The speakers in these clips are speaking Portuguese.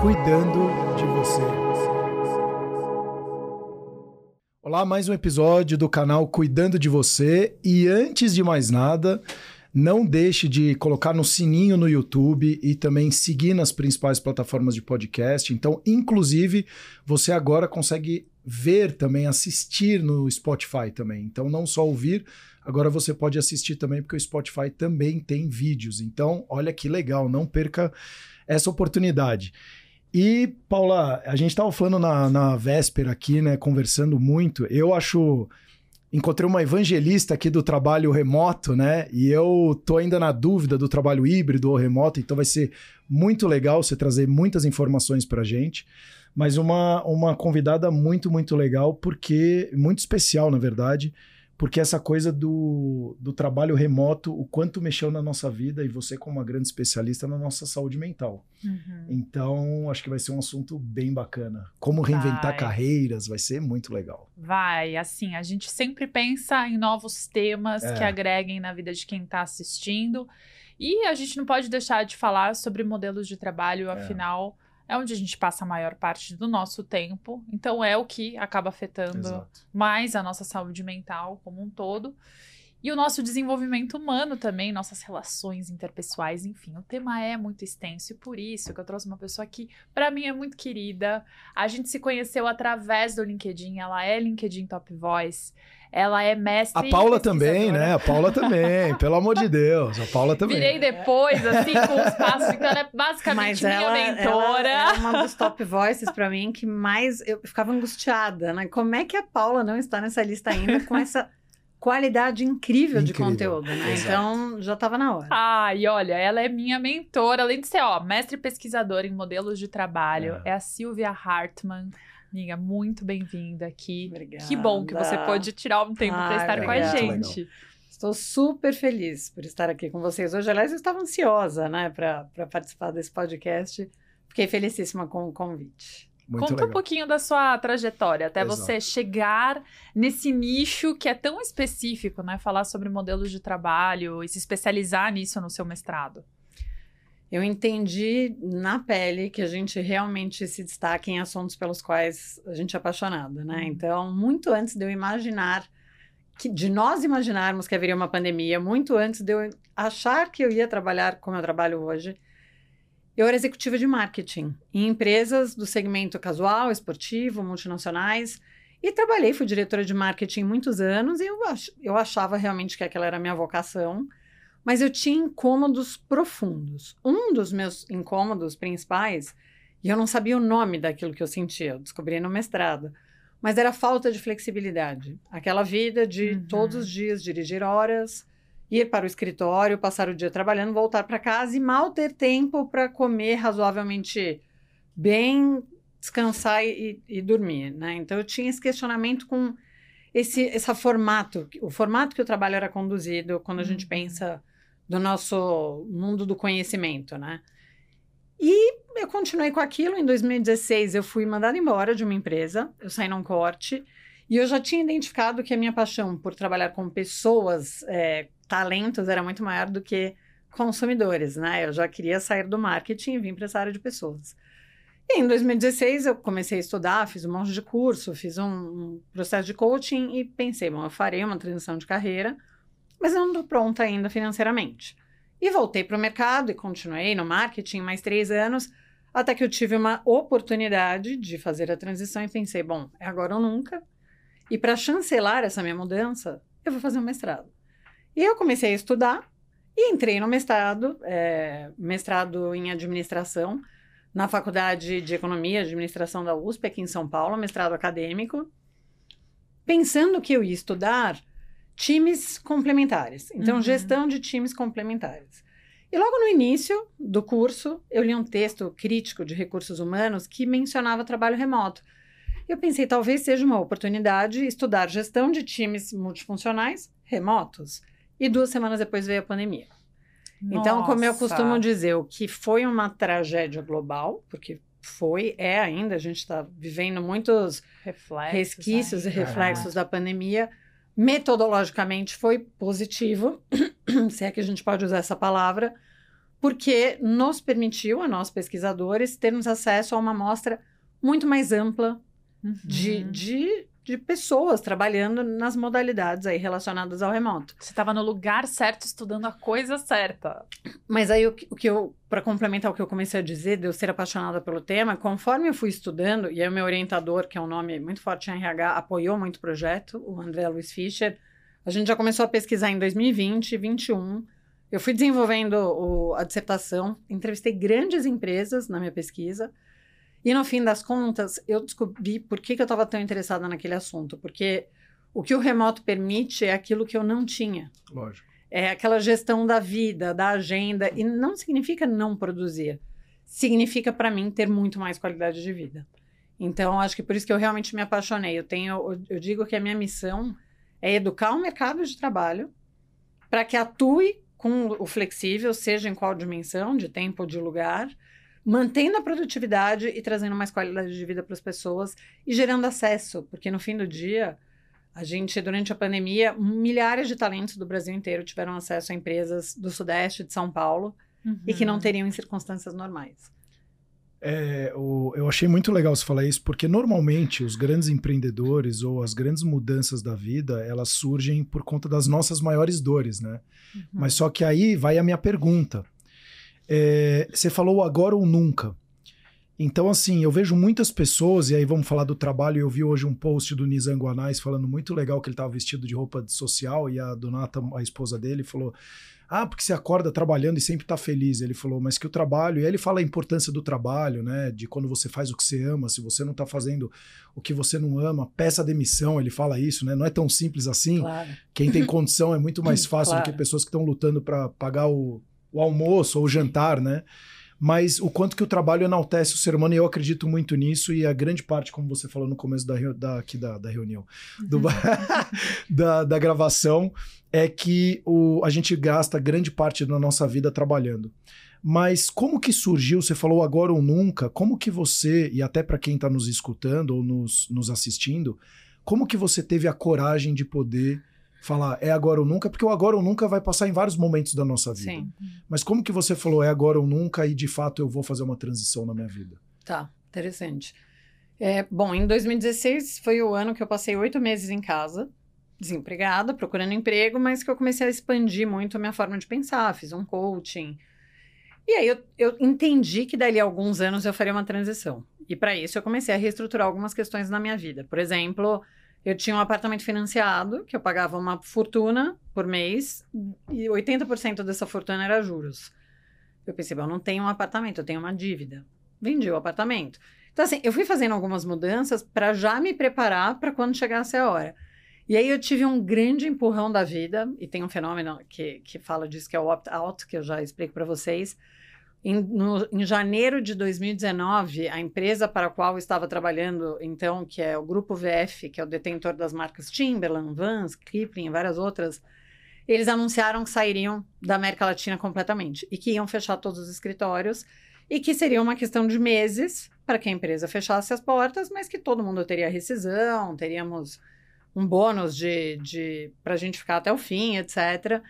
cuidando de você. Olá, mais um episódio do canal Cuidando de Você. E antes de mais nada, não deixe de colocar no sininho no YouTube e também seguir nas principais plataformas de podcast. Então, inclusive, você agora consegue ver também, assistir no Spotify também. Então, não só ouvir, agora você pode assistir também, porque o Spotify também tem vídeos. Então, olha que legal, não perca essa oportunidade. E, Paula, a gente estava falando na, na véspera aqui, né, conversando muito. Eu acho encontrei uma evangelista aqui do trabalho remoto, né? E eu tô ainda na dúvida do trabalho híbrido ou remoto, então vai ser muito legal você trazer muitas informações para gente. Mas uma, uma convidada muito, muito legal, porque muito especial, na verdade, porque essa coisa do, do trabalho remoto, o quanto mexeu na nossa vida e você, como uma grande especialista, na nossa saúde mental. Uhum. Então, acho que vai ser um assunto bem bacana. Como reinventar vai. carreiras, vai ser muito legal. Vai, assim, a gente sempre pensa em novos temas é. que agreguem na vida de quem está assistindo. E a gente não pode deixar de falar sobre modelos de trabalho, é. afinal é onde a gente passa a maior parte do nosso tempo, então é o que acaba afetando Exato. mais a nossa saúde mental como um todo. E o nosso desenvolvimento humano também, nossas relações interpessoais, enfim, o tema é muito extenso e por isso que eu trouxe uma pessoa que, para mim, é muito querida. A gente se conheceu através do LinkedIn, ela é LinkedIn Top Voice. Ela é mestre. A Paula também, né? A Paula também, pelo amor de Deus. A Paula também. Virei depois, assim, com os passos. Então, ela é basicamente Mas minha ela, mentora. Ela é uma dos top voices para mim que mais eu ficava angustiada, né? Como é que a Paula não está nessa lista ainda com essa qualidade incrível, incrível. de conteúdo, né? Exato. Então já estava na hora. Ah, e olha, ela é minha mentora, além de ser, ó, mestre pesquisadora em modelos de trabalho, é, é a Silvia Hartmann. Amiga, muito bem-vinda aqui. Obrigada. Que bom que você pôde tirar um tempo para estar com a gente. Estou super feliz por estar aqui com vocês hoje. Aliás, eu estava ansiosa, né, para participar desse podcast. Fiquei felicíssima com o convite. Muito Conta legal. um pouquinho da sua trajetória, até Exato. você chegar nesse nicho que é tão específico, né? Falar sobre modelos de trabalho e se especializar nisso no seu mestrado. Eu entendi na pele que a gente realmente se destaca em assuntos pelos quais a gente é apaixonado, né? Uhum. Então, muito antes de eu imaginar que, de nós imaginarmos que haveria uma pandemia, muito antes de eu achar que eu ia trabalhar como eu trabalho hoje, eu era executiva de marketing em empresas do segmento casual, esportivo, multinacionais. E trabalhei, fui diretora de marketing muitos anos e eu, ach, eu achava realmente que aquela era a minha vocação. Mas eu tinha incômodos profundos. Um dos meus incômodos principais, e eu não sabia o nome daquilo que eu sentia, eu descobri no mestrado, mas era a falta de flexibilidade. Aquela vida de uhum. todos os dias dirigir horas, ir para o escritório, passar o dia trabalhando, voltar para casa e mal ter tempo para comer razoavelmente bem, descansar e, e, dormir, né? Então eu tinha esse questionamento com esse, esse formato, o formato que o trabalho era conduzido quando a gente uhum. pensa do nosso mundo do conhecimento, né? E eu continuei com aquilo. Em 2016 eu fui mandada embora de uma empresa, eu saí num corte e eu já tinha identificado que a minha paixão por trabalhar com pessoas é, talentos era muito maior do que consumidores, né? Eu já queria sair do marketing e vir para essa área de pessoas. E em 2016 eu comecei a estudar, fiz um monte de curso, fiz um, um processo de coaching e pensei, bom, eu farei uma transição de carreira, mas eu não estou pronta ainda financeiramente. E voltei para o mercado e continuei no marketing mais três anos, até que eu tive uma oportunidade de fazer a transição e pensei, bom, é agora ou nunca. E para chancelar essa minha mudança, eu vou fazer um mestrado. E eu comecei a estudar e entrei no mestrado, é, mestrado em administração, na Faculdade de Economia e Administração da USP, aqui em São Paulo, mestrado acadêmico, pensando que eu ia estudar times complementares. Então, uhum. gestão de times complementares. E logo no início do curso, eu li um texto crítico de recursos humanos que mencionava trabalho remoto. Eu pensei, talvez seja uma oportunidade estudar gestão de times multifuncionais remotos. E duas semanas depois veio a pandemia. Nossa. Então, como eu costumo dizer, o que foi uma tragédia global, porque foi, é ainda, a gente está vivendo muitos reflexos, resquícios e reflexos da pandemia. Metodologicamente foi positivo, se é que a gente pode usar essa palavra, porque nos permitiu, a nós pesquisadores, termos acesso a uma amostra muito mais ampla uhum. de, de, de pessoas trabalhando nas modalidades aí relacionadas ao remoto. Você estava no lugar certo, estudando a coisa certa. Mas aí o que, o que eu, para complementar o que eu comecei a dizer, de eu ser apaixonada pelo tema, conforme eu fui estudando, e aí o meu orientador, que é um nome muito forte em RH, apoiou muito o projeto, o André Luiz Fischer, a gente já começou a pesquisar em 2020 e 2021 eu fui desenvolvendo o, a dissertação, entrevistei grandes empresas na minha pesquisa, e no fim das contas, eu descobri por que, que eu estava tão interessada naquele assunto. Porque o que o remoto permite é aquilo que eu não tinha. Lógico. É aquela gestão da vida, da agenda, e não significa não produzir. Significa, para mim, ter muito mais qualidade de vida. Então, acho que por isso que eu realmente me apaixonei. Eu tenho, eu digo que a minha missão é educar o mercado de trabalho para que atue com o flexível, seja em qual dimensão, de tempo ou de lugar, mantendo a produtividade e trazendo mais qualidade de vida para as pessoas e gerando acesso, porque no fim do dia, a gente, durante a pandemia, milhares de talentos do Brasil inteiro tiveram acesso a empresas do Sudeste de São Paulo uhum. e que não uhum. teriam em circunstâncias normais. É, o, eu achei muito legal você falar isso, porque normalmente os grandes empreendedores ou as grandes mudanças da vida, elas surgem por conta das nossas maiores dores, né? Uhum. Mas só que aí vai a minha pergunta. É, você falou agora ou nunca. Então, assim, eu vejo muitas pessoas, e aí vamos falar do trabalho. Eu vi hoje um post do Nizango Anais falando muito legal que ele estava vestido de roupa social, e a Donata, a esposa dele, falou: ah, porque você acorda trabalhando e sempre tá feliz. Ele falou, mas que o trabalho. E aí ele fala a importância do trabalho, né? De quando você faz o que você ama, se você não tá fazendo o que você não ama, peça demissão. Ele fala isso, né? Não é tão simples assim. Claro. Quem tem condição é muito mais fácil claro. do que pessoas que estão lutando para pagar o, o almoço ou o jantar, né? mas o quanto que o trabalho enaltece o ser humano, e eu acredito muito nisso, e a grande parte, como você falou no começo da, da, aqui da, da reunião, do, uhum. da, da gravação, é que o, a gente gasta grande parte da nossa vida trabalhando. Mas como que surgiu? Você falou agora ou nunca. Como que você, e até para quem está nos escutando ou nos, nos assistindo, como que você teve a coragem de poder falar é agora ou nunca, porque o agora ou nunca vai passar em vários momentos da nossa vida. Sim. Mas como que você falou é agora ou nunca e de fato eu vou fazer uma transição na minha vida? Tá, interessante. É, bom, em 2016 foi o ano que eu passei oito meses em casa, desempregada, procurando emprego, mas que eu comecei a expandir muito a minha forma de pensar, fiz um coaching. E aí eu, eu entendi que dali a alguns anos eu faria uma transição. E para isso eu comecei a reestruturar algumas questões na minha vida. Por exemplo, eu tinha um apartamento financiado, que eu pagava uma fortuna por mês, e 80% dessa fortuna era juros. Eu pensei, eu não tenho um apartamento, eu tenho uma dívida. Vendi o apartamento. Então, assim, eu fui fazendo algumas mudanças para já me preparar para quando chegasse a hora. E aí eu tive um grande empurrão da vida, e tem um fenômeno que, que fala disso, que é o opt-out, que eu já explico para vocês, em, no, em, janeiro de 2019, a empresa para a qual eu estava trabalhando, então, que é o Grupo VF, que é o detentor das marcas Timberland, Vans, Kipling e várias outras, eles anunciaram que sairiam da América Latina completamente e que iam fechar todos os escritórios e que seria uma questão de meses para que a empresa fechasse as portas, mas que todo mundo teria rescisão, teríamos um bônus de, de para a gente ficar até o fim, etc.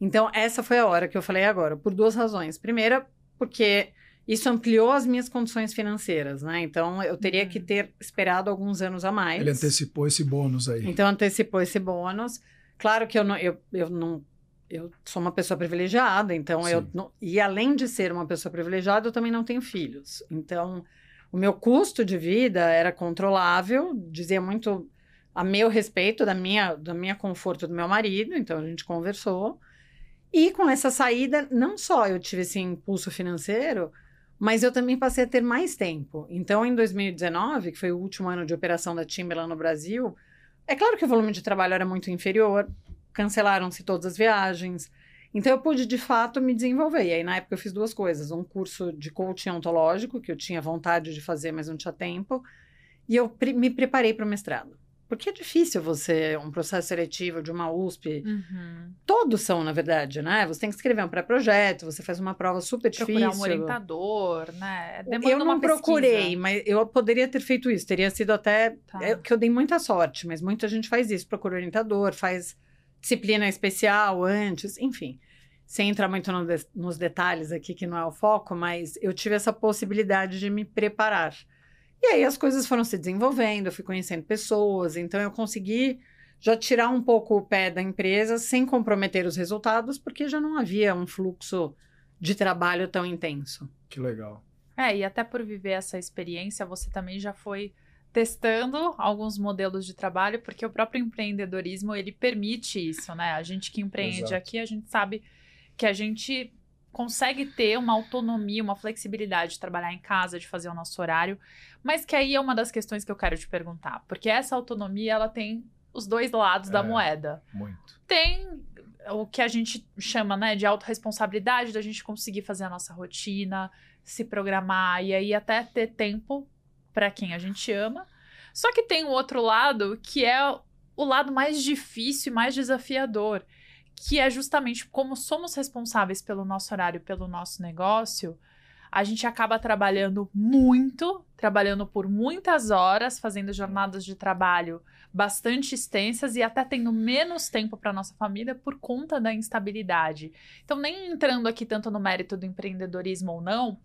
Então, essa foi a hora que eu falei agora, por duas razões. Primeira, porque isso ampliou as minhas condições financeiras, né? Então eu teria que uhum. ter esperado alguns anos a mais. Ele antecipou esse bônus aí. Então antecipou esse bônus. Claro que eu não, eu, eu não, eu sou uma pessoa privilegiada, então Sim. eu não, e além de ser uma pessoa privilegiada, eu também não tenho filhos. Então o meu custo de vida era controlável, dizia muito a meu respeito da minha, da minha conforto do meu marido. Então a gente conversou. E com essa saída, não só eu tive esse impulso financeiro, mas eu também passei a ter mais tempo. Então, em 2019, que foi o último ano de operação da Timberland no Brasil, é claro que o volume de trabalho era muito inferior, cancelaram-se todas as viagens. Então, eu pude, de fato, me desenvolver. E aí, na época, eu fiz duas coisas. Um curso de coaching ontológico, que eu tinha vontade de fazer, mas não tinha tempo. E eu me preparei para o mestrado. Porque é difícil você, um processo seletivo de uma USP. Uhum. Todos são, na verdade, né? Você tem que escrever um pré-projeto, você faz uma prova super Procurar difícil. um orientador, né? Demanda eu não procurei, mas eu poderia ter feito isso. Teria sido até. Tá. É, que eu dei muita sorte, mas muita gente faz isso. Procura orientador, faz disciplina especial antes, enfim. sem entrar muito no de, nos detalhes aqui, que não é o foco, mas eu tive essa possibilidade de me preparar. E aí as coisas foram se desenvolvendo, eu fui conhecendo pessoas, então eu consegui já tirar um pouco o pé da empresa sem comprometer os resultados, porque já não havia um fluxo de trabalho tão intenso. Que legal. É, e até por viver essa experiência, você também já foi testando alguns modelos de trabalho, porque o próprio empreendedorismo, ele permite isso, né? A gente que empreende Exato. aqui, a gente sabe que a gente consegue ter uma autonomia, uma flexibilidade de trabalhar em casa, de fazer o nosso horário, mas que aí é uma das questões que eu quero te perguntar, porque essa autonomia, ela tem os dois lados é, da moeda. Muito. Tem o que a gente chama, né, de autorresponsabilidade, da gente conseguir fazer a nossa rotina, se programar e aí até ter tempo para quem a gente ama. Só que tem o outro lado que é o lado mais difícil e mais desafiador, que é justamente como somos responsáveis pelo nosso horário, pelo nosso negócio, a gente acaba trabalhando muito, trabalhando por muitas horas, fazendo jornadas de trabalho bastante extensas e até tendo menos tempo para nossa família por conta da instabilidade. Então, nem entrando aqui tanto no mérito do empreendedorismo ou não,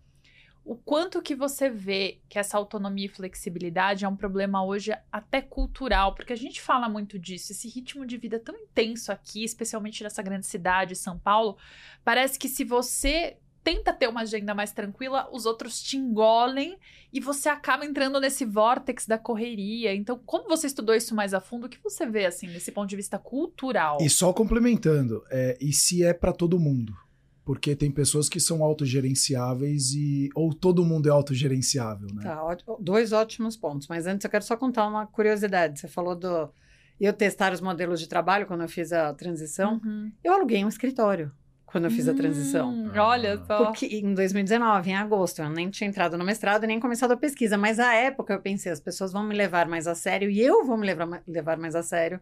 o quanto que você vê que essa autonomia e flexibilidade é um problema hoje até cultural, porque a gente fala muito disso, esse ritmo de vida tão intenso aqui, especialmente nessa grande cidade, São Paulo, parece que se você tenta ter uma agenda mais tranquila, os outros te engolem e você acaba entrando nesse vórtex da correria. Então, como você estudou isso mais a fundo, o que você vê, assim, desse ponto de vista cultural? E só complementando, é, e se é para todo mundo? Porque tem pessoas que são autogerenciáveis e. ou todo mundo é autogerenciável, né? Tá, ó, dois ótimos pontos. Mas antes eu quero só contar uma curiosidade. Você falou do. Eu testar os modelos de trabalho quando eu fiz a transição. Uhum. Eu aluguei um escritório quando eu fiz a transição. Hum, olha só. Porque em 2019, em agosto, eu nem tinha entrado no mestrado nem começado a pesquisa, mas à época eu pensei, as pessoas vão me levar mais a sério e eu vou me levar, levar mais a sério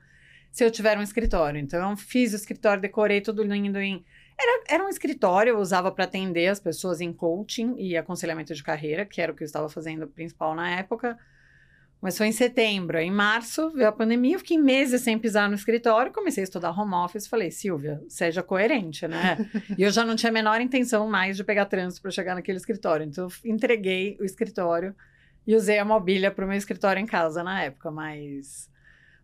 se eu tiver um escritório. Então eu fiz o escritório, decorei tudo lindo em era, era um escritório, eu usava para atender as pessoas em coaching e aconselhamento de carreira, que era o que eu estava fazendo principal na época. Mas foi em setembro. Em março veio a pandemia, eu fiquei meses sem pisar no escritório, comecei a estudar home office. Falei, Silvia, seja coerente, né? e eu já não tinha a menor intenção mais de pegar trânsito para chegar naquele escritório. Então, eu entreguei o escritório e usei a mobília para o meu escritório em casa na época. Mas,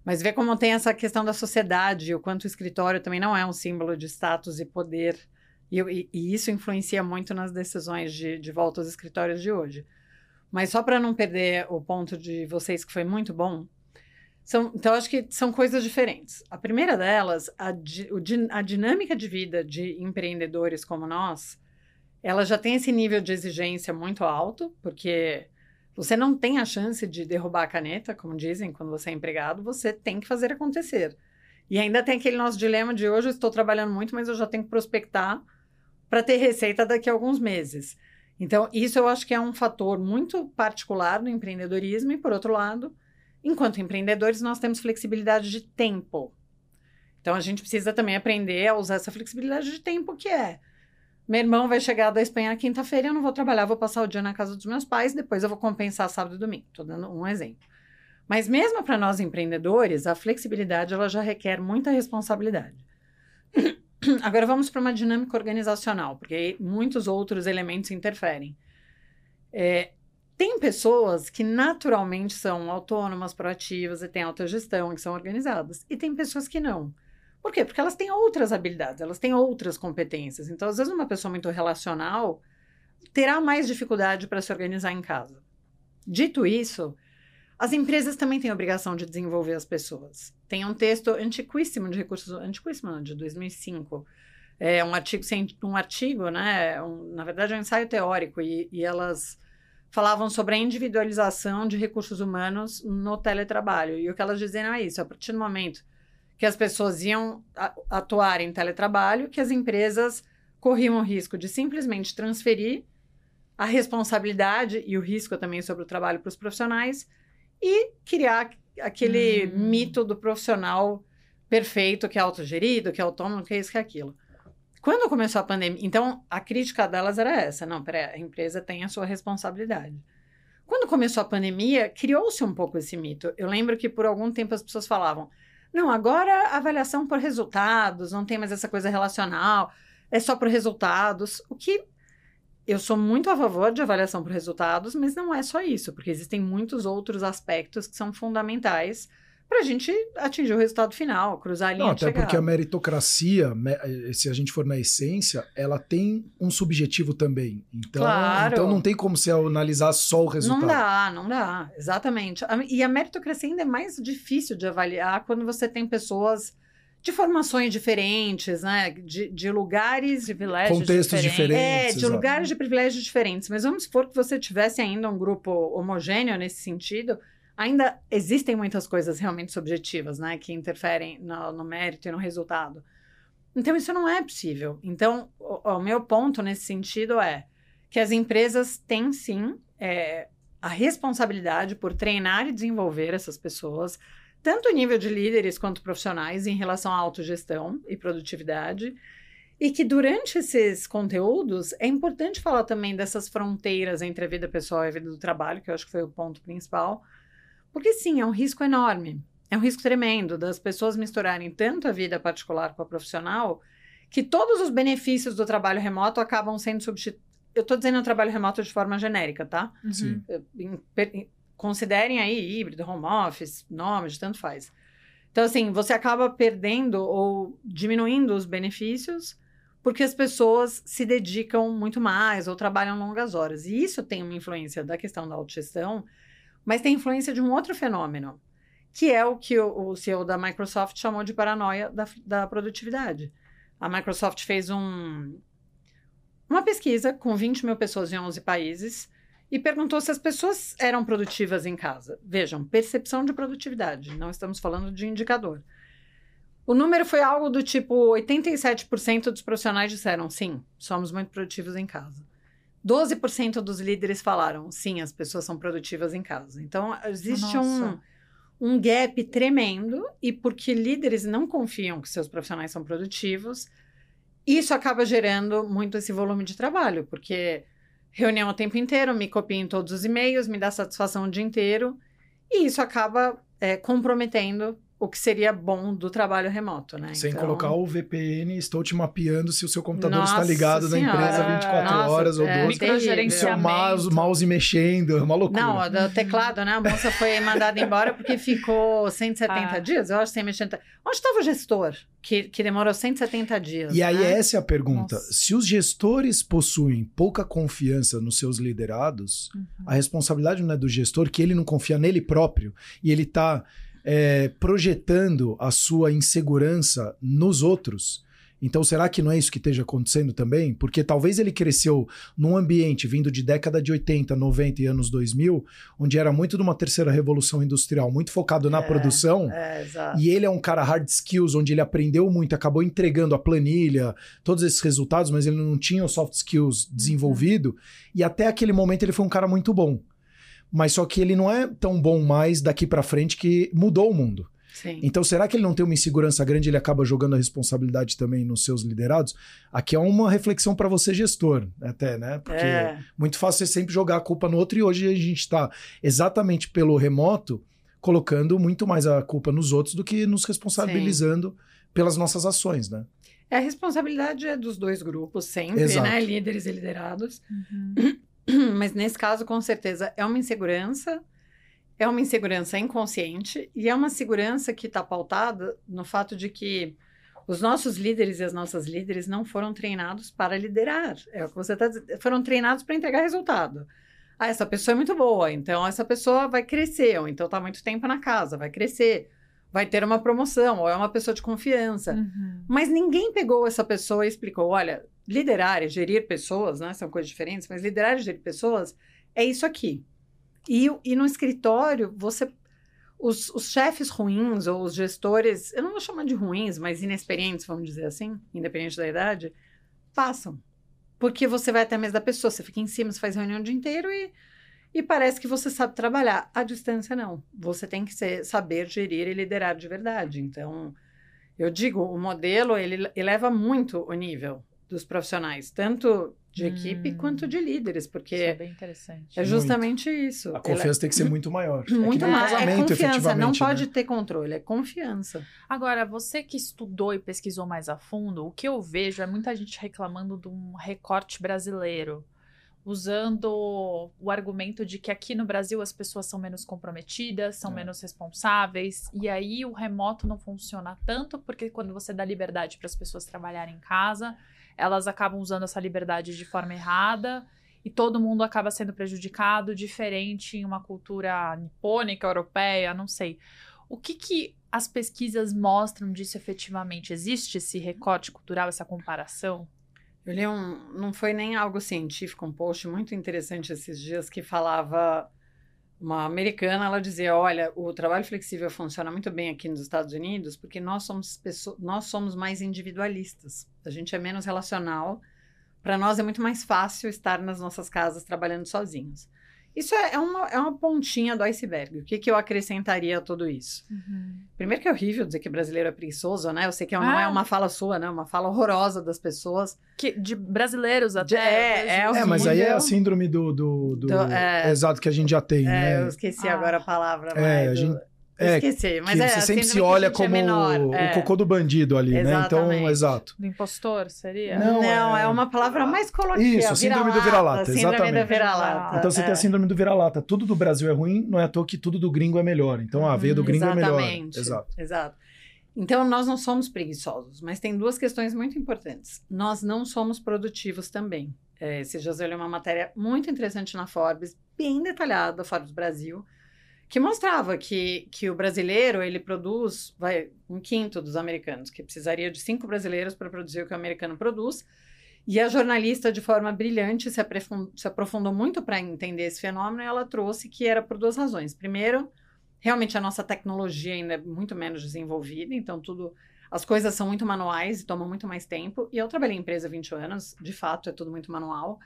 mas ver como tem essa questão da sociedade, o quanto o escritório também não é um símbolo de status e poder. E, e, e isso influencia muito nas decisões de, de volta aos escritórios de hoje. Mas só para não perder o ponto de vocês, que foi muito bom, são, então, acho que são coisas diferentes. A primeira delas, a, a dinâmica de vida de empreendedores como nós, ela já tem esse nível de exigência muito alto, porque você não tem a chance de derrubar a caneta, como dizem, quando você é empregado, você tem que fazer acontecer. E ainda tem aquele nosso dilema de hoje, eu estou trabalhando muito, mas eu já tenho que prospectar para ter receita daqui a alguns meses. Então, isso eu acho que é um fator muito particular no empreendedorismo, e por outro lado, enquanto empreendedores, nós temos flexibilidade de tempo. Então, a gente precisa também aprender a usar essa flexibilidade de tempo, que é. Meu irmão vai chegar da Espanha na quinta-feira, eu não vou trabalhar, vou passar o dia na casa dos meus pais, depois eu vou compensar sábado e domingo. Estou dando um exemplo. Mas mesmo para nós empreendedores, a flexibilidade ela já requer muita responsabilidade. Agora vamos para uma dinâmica organizacional, porque muitos outros elementos interferem. É, tem pessoas que naturalmente são autônomas, proativas e têm autogestão que são organizadas. E tem pessoas que não. Por quê? Porque elas têm outras habilidades, elas têm outras competências. Então, às vezes, uma pessoa muito relacional terá mais dificuldade para se organizar em casa. Dito isso, as empresas também têm a obrigação de desenvolver as pessoas. Tem um texto antiquíssimo de recursos, antiquíssimo, de 2005, é um artigo, um artigo, né? Um, na verdade, é um ensaio teórico e, e elas falavam sobre a individualização de recursos humanos no teletrabalho. E o que elas diziam é isso: a partir do momento que as pessoas iam atuar em teletrabalho, que as empresas corriam o risco de simplesmente transferir a responsabilidade e o risco também sobre o trabalho para os profissionais e criar aquele hum. mito do profissional perfeito, que é autogerido, que é autônomo, que é isso, que é aquilo. Quando começou a pandemia, então a crítica delas era essa: não, peraí, a empresa tem a sua responsabilidade. Quando começou a pandemia, criou-se um pouco esse mito. Eu lembro que por algum tempo as pessoas falavam: não, agora avaliação por resultados, não tem mais essa coisa relacional. é só por resultados, o que eu sou muito a favor de avaliação por resultados, mas não é só isso, porque existem muitos outros aspectos que são fundamentais para a gente atingir o resultado final, cruzar a linha Não, até chegada. porque a meritocracia, se a gente for na essência, ela tem um subjetivo também. Então, claro. então não tem como se analisar só o resultado. Não dá, não dá, exatamente. E a meritocracia ainda é mais difícil de avaliar quando você tem pessoas de formações diferentes, né? De, de lugares. Privilégios Contextos diferentes. diferentes é, de lugares de privilégios diferentes. Mas vamos supor que você tivesse ainda um grupo homogêneo nesse sentido. Ainda existem muitas coisas realmente subjetivas, né? Que interferem no, no mérito e no resultado. Então, isso não é possível. Então, o, o meu ponto nesse sentido é que as empresas têm sim é, a responsabilidade por treinar e desenvolver essas pessoas tanto o nível de líderes quanto profissionais em relação à autogestão e produtividade. E que durante esses conteúdos é importante falar também dessas fronteiras entre a vida pessoal e a vida do trabalho, que eu acho que foi o ponto principal. Porque sim, é um risco enorme. É um risco tremendo das pessoas misturarem tanto a vida particular com a profissional, que todos os benefícios do trabalho remoto acabam sendo substituídos. Eu estou dizendo o trabalho remoto de forma genérica, tá? Sim. Em, em, considerem aí híbrido, home office, nome, tanto faz. Então, assim, você acaba perdendo ou diminuindo os benefícios porque as pessoas se dedicam muito mais ou trabalham longas horas. E isso tem uma influência da questão da autogestão, mas tem influência de um outro fenômeno, que é o que o, CEO da Microsoft chamou de paranoia da, da produtividade. A Microsoft fez um, uma pesquisa com 20 mil pessoas em 11 países e perguntou se as pessoas eram produtivas em casa. Vejam, percepção de produtividade, não estamos falando de indicador. O número foi algo do tipo: 87% dos profissionais disseram sim, somos muito produtivos em casa. 12% dos líderes falaram sim, as pessoas são produtivas em casa. Então, existe um, um gap tremendo, e porque líderes não confiam que seus profissionais são produtivos, isso acaba gerando muito esse volume de trabalho, porque reunião o tempo inteiro, me copia em todos os e-mails, me dá satisfação o dia inteiro. E isso acaba é, comprometendo o que seria bom do trabalho remoto, né? Sem então... colocar o VPN, estou te mapeando se o seu computador Nossa está ligado senhora. na empresa 24 Nossa, horas ou é, 12. Seu mouse, mouse mexendo, é uma loucura. Não, o teclado, né? A moça foi mandada embora porque ficou 170 ah. dias, eu acho, sem mexer. Onde estava o gestor que, que demorou 170 dias? E aí né? essa é a pergunta. Nossa. Se os gestores possuem pouca confiança nos seus liderados, uhum. a responsabilidade não é do gestor que ele não confia nele próprio e ele está é, projetando a sua insegurança nos outros. Então, será que não é isso que esteja acontecendo também? Porque talvez ele cresceu num ambiente vindo de década de 80, 90 e anos 2000, onde era muito de uma terceira revolução industrial, muito focado na é, produção. É, e ele é um cara hard skills, onde ele aprendeu muito, acabou entregando a planilha, todos esses resultados, mas ele não tinha o soft skills uhum. desenvolvido. Uhum. E até aquele momento ele foi um cara muito bom mas só que ele não é tão bom mais daqui para frente que mudou o mundo. Sim. Então, será que ele não tem uma insegurança grande e ele acaba jogando a responsabilidade também nos seus liderados? Aqui é uma reflexão para você, gestor, até, né? Porque é. muito fácil você sempre jogar a culpa no outro e hoje a gente está exatamente pelo remoto colocando muito mais a culpa nos outros do que nos responsabilizando Sim. pelas nossas ações, né? É, a responsabilidade é dos dois grupos sempre, né? Exato. né? Líderes e liderados. Uhum. Mas nesse caso, com certeza, é uma insegurança, é uma insegurança inconsciente e é uma segurança que está pautada no fato de que os nossos líderes e as nossas líderes não foram treinados para liderar. É o que você está dizendo. Foram treinados para entregar resultado. Ah, essa pessoa é muito boa, então essa pessoa vai crescer, ou então está muito tempo na casa, vai crescer, vai ter uma promoção, ou é uma pessoa de confiança. Uhum. Mas ninguém pegou essa pessoa e explicou: olha, liderar e gerir pessoas, né? São coisas diferentes, mas liderar e gerir pessoas é isso aqui. E, e no escritório, você. Os, os chefes ruins ou os gestores, eu não vou chamar de ruins, mas inexperientes, vamos dizer assim, independente da idade, passam. Porque você vai até a mesa da pessoa, você fica em cima, você faz reunião o dia inteiro e, e parece que você sabe trabalhar. À distância, não. Você tem que ser, saber gerir e liderar de verdade. Então, eu digo, o modelo, ele eleva muito o nível dos profissionais, tanto de equipe Hum. quanto de líderes, porque Isso é bem interessante. é justamente isso. A confiança tem que ser muito maior. é Muito um. É casamento, confiança, não efetivamente, pode né? ter controle, é confiança. Agora, você que estudou e pesquisou mais a fundo, o que eu vejo é muita gente reclamando de um recorte brasileiro, usando o argumento de que aqui no Brasil as pessoas são menos comprometidas, são É. menos responsáveis, e aí o remoto não funciona tanto, porque quando você dá liberdade para as pessoas trabalharem em casa, elas acabam usando essa liberdade de forma errada. E todo mundo acaba sendo prejudicado, diferente em uma cultura nipônica, europeia, não sei. O que, que as pesquisas mostram disso efetivamente? Existe esse recorte cultural, essa comparação? Eu li um, não foi nem algo científico, um post muito interessante esses dias que falava uma americana, ela dizia, olha, o trabalho flexível funciona muito bem aqui nos Estados Unidos porque nós somos pessoas, nós somos mais individualistas. A gente é menos relacional. Para nós é muito mais fácil estar nas nossas casas trabalhando sozinhos. Isso é, é uma, é uma pontinha do iceberg. O que, que eu acrescentaria a tudo isso? Primeiro que é horrível dizer que brasileiro é preguiçoso, né? Eu sei que não é Ah. uma fala sua, né? Uma fala horrorosa das pessoas. Que, de brasileiros até. De- é, eu é É, mas aí é a síndrome do, do, do- Do- é. exato que a gente já tem, É, né? eu esqueci Ah. agora a palavra. É, mas a gente- é, esqueci, mas que é você sempre síndrome se olha é como menor, o é. cocô do bandido ali, né? Então, Exatamente. exato. Do impostor, seria? Não, Não, é- é... uma palavra mais coloquial. Isso, síndrome do vira-lata, Síndrome da exatamente. vira-lata. Então você tem é. a síndrome do vira-lata. Tudo do Brasil é ruim, não é à toa que tudo do gringo é melhor. Então a veia do Hum, gringo é melhor. Exatamente. Exato. Exato. Então, nós não somos preguiçosos, mas tem duas questões muito importantes. Nós não somos produtivos também. É, esses dias eu li uma matéria muito interessante na Forbes, bem detalhada, da Forbes Brasil, que mostrava que, que o brasileiro, ele produz vai, um quinto dos americanos, que precisaria de cinco brasileiros para produzir o que o americano produz. E a jornalista, de forma brilhante, se aprofundou, se aprofundou muito para entender esse fenômeno e ela trouxe que era por duas razões. Primeiro, realmente a nossa tecnologia ainda é muito menos desenvolvida, então tudo as coisas são muito manuais e tomam muito mais tempo. E eu trabalhei em empresa há 20 anos, de fato é tudo muito manual.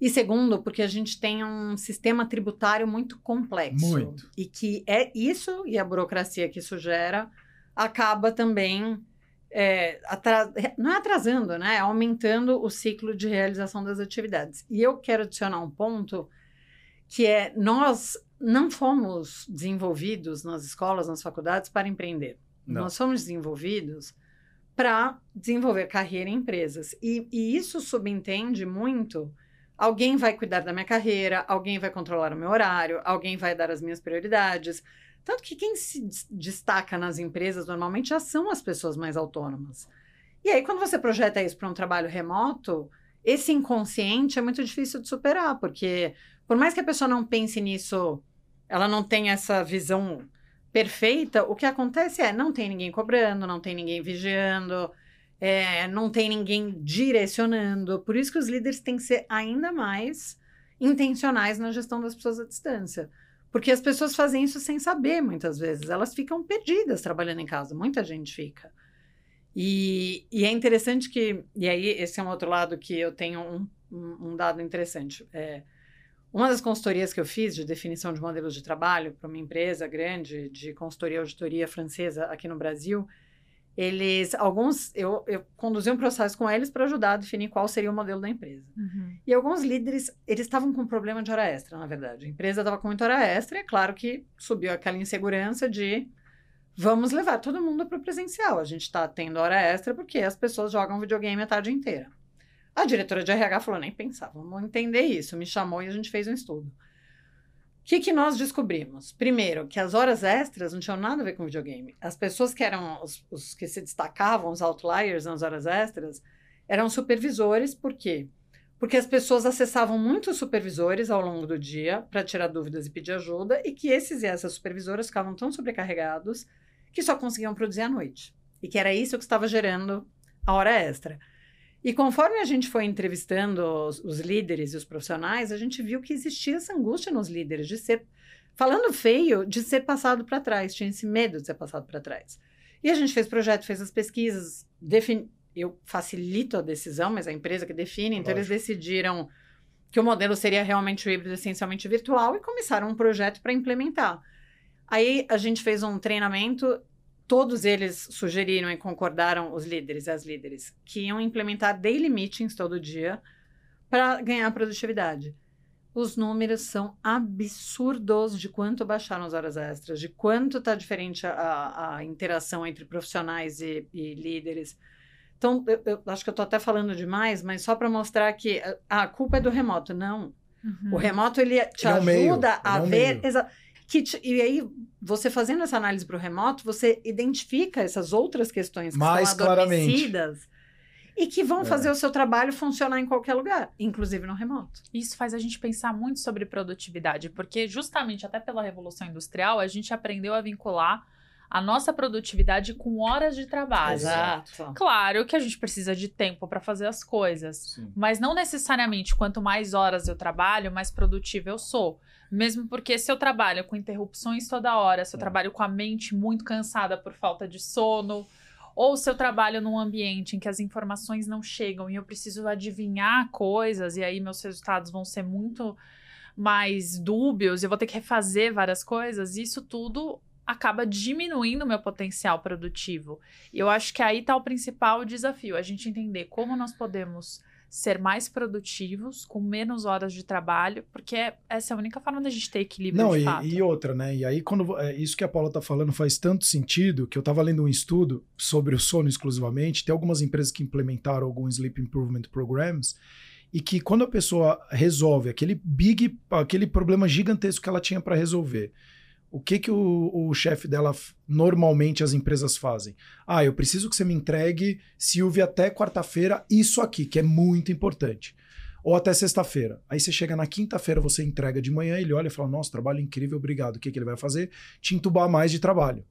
E segundo, porque a gente tem um sistema tributário muito complexo. Muito. E que é isso e a burocracia que isso gera acaba também é, atra- não é atrasando, né? É aumentando o ciclo de realização das atividades. E eu quero adicionar um ponto que é nós não fomos desenvolvidos nas escolas, nas faculdades para empreender. Não. Nós somos desenvolvidos para desenvolver carreira em empresas. E, e isso subentende muito. Alguém vai cuidar da minha carreira, alguém vai controlar o meu horário, alguém vai dar as minhas prioridades. Tanto que quem se des- destaca nas empresas normalmente já são as pessoas mais autônomas. E aí, quando você projeta isso para um trabalho remoto, esse inconsciente é muito difícil de superar, porque por mais que a pessoa não pense nisso, ela não tem essa visão perfeita, o que acontece é não tem ninguém cobrando, não tem ninguém vigiando, é, não tem ninguém direcionando. Por isso que os líderes têm que ser ainda mais intencionais na gestão das pessoas à distância. Porque as pessoas fazem isso sem saber, muitas vezes. Elas ficam perdidas trabalhando em casa. Muita gente fica. E, e é interessante que. E aí, esse é um outro lado que eu tenho um, um, dado interessante. É, uma das consultorias que eu fiz de definição de modelos de trabalho para uma empresa grande de consultoria e auditoria francesa aqui no Brasil, eles, alguns, eu, eu conduzi um processo com eles para ajudar a definir qual seria o modelo da empresa. Uhum. E alguns líderes, eles estavam com problema de hora extra, na verdade. A empresa estava com muita hora extra e é claro que subiu aquela insegurança de vamos levar todo mundo para o presencial. A gente está tendo hora extra porque as pessoas jogam videogame a tarde inteira. A diretora de RH falou, nem pensar, vamos entender isso. Me chamou e a gente fez um estudo. O que, que nós descobrimos? Primeiro, que as horas extras não tinham nada a ver com videogame. As pessoas que eram os, os que se destacavam, os outliers nas horas extras, eram supervisores, por quê? Porque as pessoas acessavam muitos supervisores ao longo do dia para tirar dúvidas e pedir ajuda, e que esses e essas supervisoras ficavam tão sobrecarregados que só conseguiam produzir à noite. E que era isso que estava gerando a hora extra. E conforme a gente foi entrevistando os, os, líderes e os profissionais, a gente viu que existia essa angústia nos líderes de ser, falando feio, de ser passado para trás, tinha esse medo de ser passado para trás. E a gente fez projeto, fez as pesquisas, defini eu facilito a decisão, mas a empresa que define, então Lógico. eles decidiram que o modelo seria realmente o híbrido essencialmente virtual e começaram um projeto para implementar. Aí a gente fez um treinamento todos eles sugeriram e concordaram, os líderes e as líderes, que iam implementar daily meetings todo dia para ganhar produtividade. Os números são absurdos de quanto baixaram as horas extras, de quanto está diferente a, a, interação entre profissionais e, e líderes. Então, eu, eu, acho que eu estou até falando demais, mas só para mostrar que a, a, culpa é do remoto. Não. Uhum. O remoto ele te ele ajuda é um a ver. Que te, e aí, você fazendo essa análise para o remoto, você identifica essas outras questões que Mais estão adormecidas. Claramente e que vão é. fazer o seu trabalho funcionar em qualquer lugar, inclusive no remoto. Isso faz a gente pensar muito sobre produtividade, porque justamente até pela Revolução Industrial, a gente aprendeu a vincular a nossa produtividade com horas de trabalho. Exato. Claro que a gente precisa de tempo para fazer as coisas, Sim. mas não necessariamente quanto mais horas eu trabalho, mais produtivo eu sou. Mesmo porque se eu trabalho com interrupções toda hora, se eu é. trabalho com a mente muito cansada por falta de sono, ou se eu trabalho num ambiente em que as informações não chegam e eu preciso adivinhar coisas, e aí meus resultados vão ser muito mais dúbios, eu vou ter que refazer várias coisas, isso tudo acaba diminuindo o meu potencial produtivo. E eu acho que aí está o principal desafio, a gente entender como nós podemos ser mais produtivos, com menos horas de trabalho, porque essa é a única forma da gente ter equilíbrio Não, de e, e outra, né? E aí, quando é, isso que a Paula tá falando faz tanto sentido que eu tava lendo um estudo sobre o sono exclusivamente. Tem algumas empresas que implementaram alguns Sleep Improvement Programs e que quando a pessoa resolve aquele big, aquele problema gigantesco que ela tinha para resolver, o que que o, o chefe dela normalmente as empresas fazem? Ah, eu preciso que você me entregue, Silvia, até quarta-feira, isso aqui, que é muito importante. Ou até sexta-feira. Aí você chega na quinta-feira, você entrega de manhã, ele olha e fala: Nossa, trabalho incrível, obrigado. O que, que ele vai fazer? Te entubar mais de trabalho.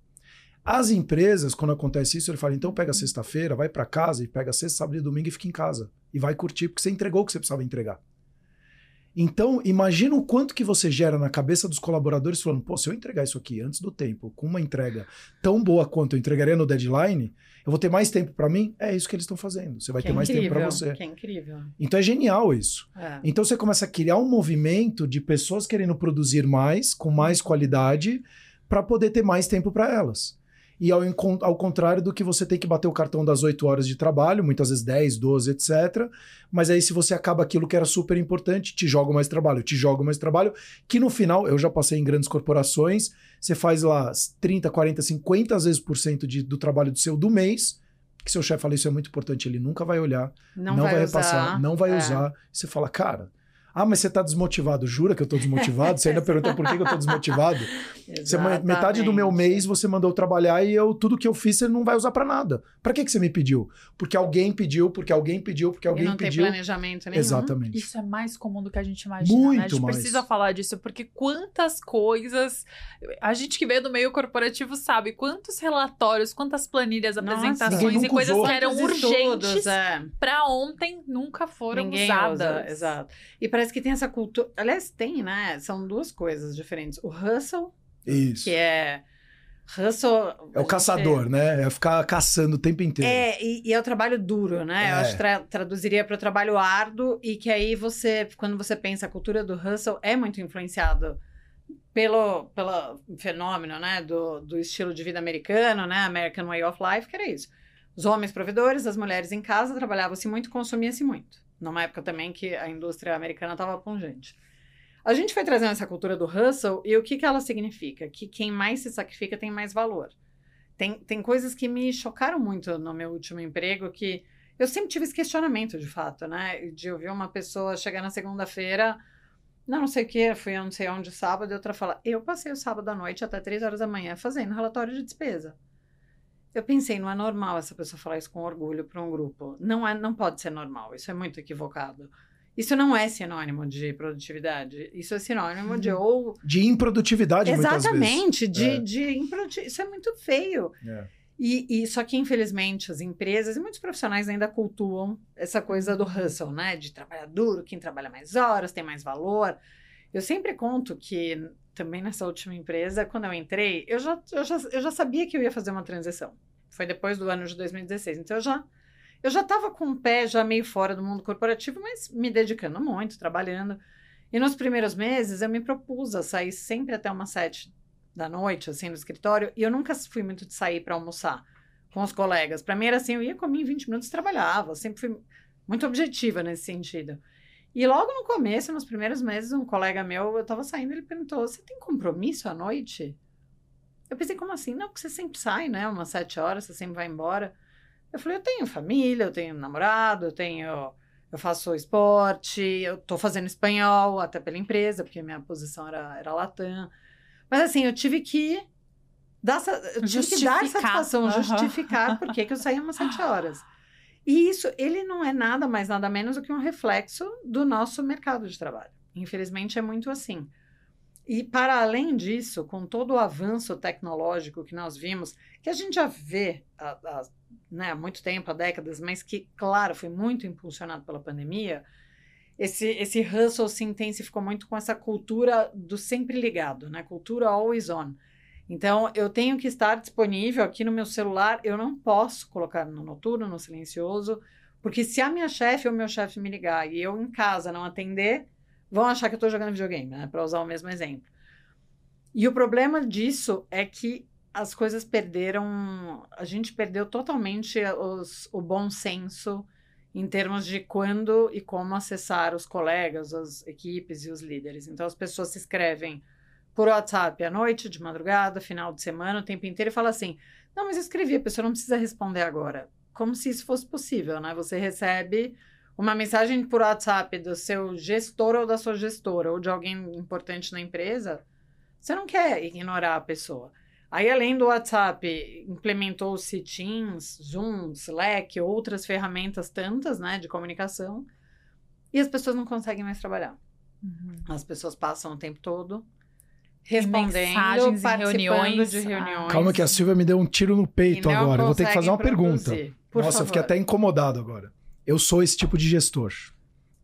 As empresas, quando acontece isso, ele fala: então pega sexta-feira, vai para casa e pega sexta, sábado e domingo e fica em casa. E vai curtir, porque você entregou o que você precisava entregar. Então, imagina o quanto que você gera na cabeça dos colaboradores falando, pô, se eu entregar isso aqui antes do tempo, com uma entrega tão boa quanto eu entregaria no deadline, eu vou ter mais tempo para mim? É isso que eles estão fazendo. Você vai que ter mais incrível, tempo para você. Que é incrível. Então é genial isso. É. Então você começa a criar um movimento de pessoas querendo produzir mais, com mais qualidade, para poder ter mais tempo para elas e ao, ao contrário do que você tem que bater o cartão das 8 horas de trabalho, muitas vezes 10, 12, etc. Mas aí, se você acaba aquilo que era super importante, te joga mais trabalho, te joga mais trabalho, que no final, eu já passei em grandes corporações, você faz lá 30, 40, 50 vezes por cento de, do trabalho do seu do mês, que seu chefe fala isso é muito importante, ele nunca vai olhar, não, não vai, vai repassar, não vai é. usar. Você fala, cara, ah, mas você está desmotivado. Jura que eu estou desmotivado? Você ainda pergunta por que, eu estou desmotivado? você, metade do meu mês você mandou trabalhar e eu tudo que eu fiz você não vai usar para nada. Para que, que você me pediu? Porque alguém pediu, porque alguém pediu, porque alguém e não pediu. Não tem planejamento nenhum. Exatamente. Isso é mais comum do que a gente imagina. Muito né? A gente mais. precisa falar disso, porque quantas coisas. A gente que veio do meio corporativo sabe quantos relatórios, quantas planilhas, Nossa, apresentações e coisas usou. que eram urgentes é. para ontem nunca foram Ninguém usadas. Usa. Exato. E parece que tem essa cultura. Aliás, tem, né? São duas coisas diferentes. O hustle, Isso. que é. Hustle. É o caçador, né? É ficar caçando o tempo inteiro. É, e, e é o trabalho duro, né? É. Eu acho que tra traduziria para o trabalho árduo e que aí você, quando você pensa a cultura do hustle, é muito influenciado pelo, pelo fenômeno, né? Do, do estilo de vida americano, né? American Way of Life, que era isso. Os homens provedores, as mulheres em casa, trabalhavam-se muito, consumia-se muito numa época também que a indústria americana estava pungente. A gente foi trazendo essa cultura do hustle e o que, que ela significa? Que quem mais se sacrifica tem mais valor. Tem, tem coisas que me chocaram muito no meu último emprego que eu sempre tive esse questionamento, de fato, né? De ouvir uma pessoa chegar na segunda-feira, não, não sei o que, fui não sei onde sábado, e outra fala, eu passei o sábado à noite até três horas da manhã fazendo relatório de despesa. Eu pensei, não é normal essa pessoa falar isso com orgulho para um grupo. Não é, não pode ser normal. Isso é muito equivocado. Isso não é sinônimo de produtividade. Isso é sinônimo de ou de improdutividade Exatamente, de, é. de improdutividade. Isso é muito feio. É. E, e, só que infelizmente as empresas e muitos profissionais ainda cultuam essa coisa do hustle, né? De trabalhar duro, quem trabalha mais horas tem mais valor. Eu sempre conto que também nessa última empresa, quando eu entrei, eu já, eu já, eu já sabia que eu ia fazer uma transição. Foi depois do ano de 2016. Então eu já eu já estava com o pé já meio fora do mundo corporativo, mas me dedicando muito, trabalhando. E nos primeiros meses eu me propus a sair sempre até umas sete da noite, assim, no escritório. E eu nunca fui muito de sair para almoçar com os colegas. Para mim era assim, eu ia comer em 20 minutos e trabalhava. Eu sempre fui muito objetiva nesse sentido. E logo no começo, nos primeiros meses, um colega meu, eu tava saindo, ele perguntou: Você tem compromisso à noite? Eu pensei, como assim? Não, porque você sempre sai, né? Umas sete horas, você sempre vai embora. Eu falei, eu tenho família, eu tenho namorado, eu tenho. Eu faço esporte, eu tô fazendo espanhol, até pela empresa, porque minha posição era, era Latam. Mas assim, eu tive que dar, eu tive que dar satisfação, uhum. justificar por que eu saía umas sete horas. E isso, ele não é nada mais, nada menos do que um reflexo do nosso mercado de trabalho. Infelizmente, é muito assim. E, para além disso, com todo o avanço tecnológico que nós vimos, que a gente já vê há, há, né, há muito tempo, há décadas, mas que, claro, foi muito impulsionado pela pandemia, esse, esse hustle se intensificou muito com essa cultura do sempre ligado, né? Cultura always on. Então, eu tenho que estar disponível aqui no meu celular, eu não posso colocar no noturno, no silencioso, porque se a minha chefe ou meu chefe me ligar e eu em casa não atender, vão achar que eu estou jogando videogame, né? Para usar o mesmo exemplo. E o problema disso é que as coisas perderam, a gente perdeu totalmente os, o bom senso em termos de quando e como acessar os colegas, as equipes e os líderes. Então, as pessoas se escrevem por WhatsApp à noite, de madrugada, final de semana, o tempo inteiro, e fala assim: não, mas escrevi, a pessoa não precisa responder agora. Como se isso fosse possível, né? Você recebe uma mensagem por WhatsApp do seu gestor ou da sua gestora, ou de alguém importante na empresa, você não quer ignorar a pessoa. Aí, além do WhatsApp, implementou-se Teams, Zoom, Slack, outras ferramentas tantas, né, de comunicação, e as pessoas não conseguem mais trabalhar. Uhum. As pessoas passam o tempo todo respondendo, participando de reuniões. Calma que a Silvia me deu um tiro no peito agora. Eu vou ter que fazer uma pergunta. Nossa, favor. eu fiquei até incomodado agora. Eu sou esse tipo de gestor.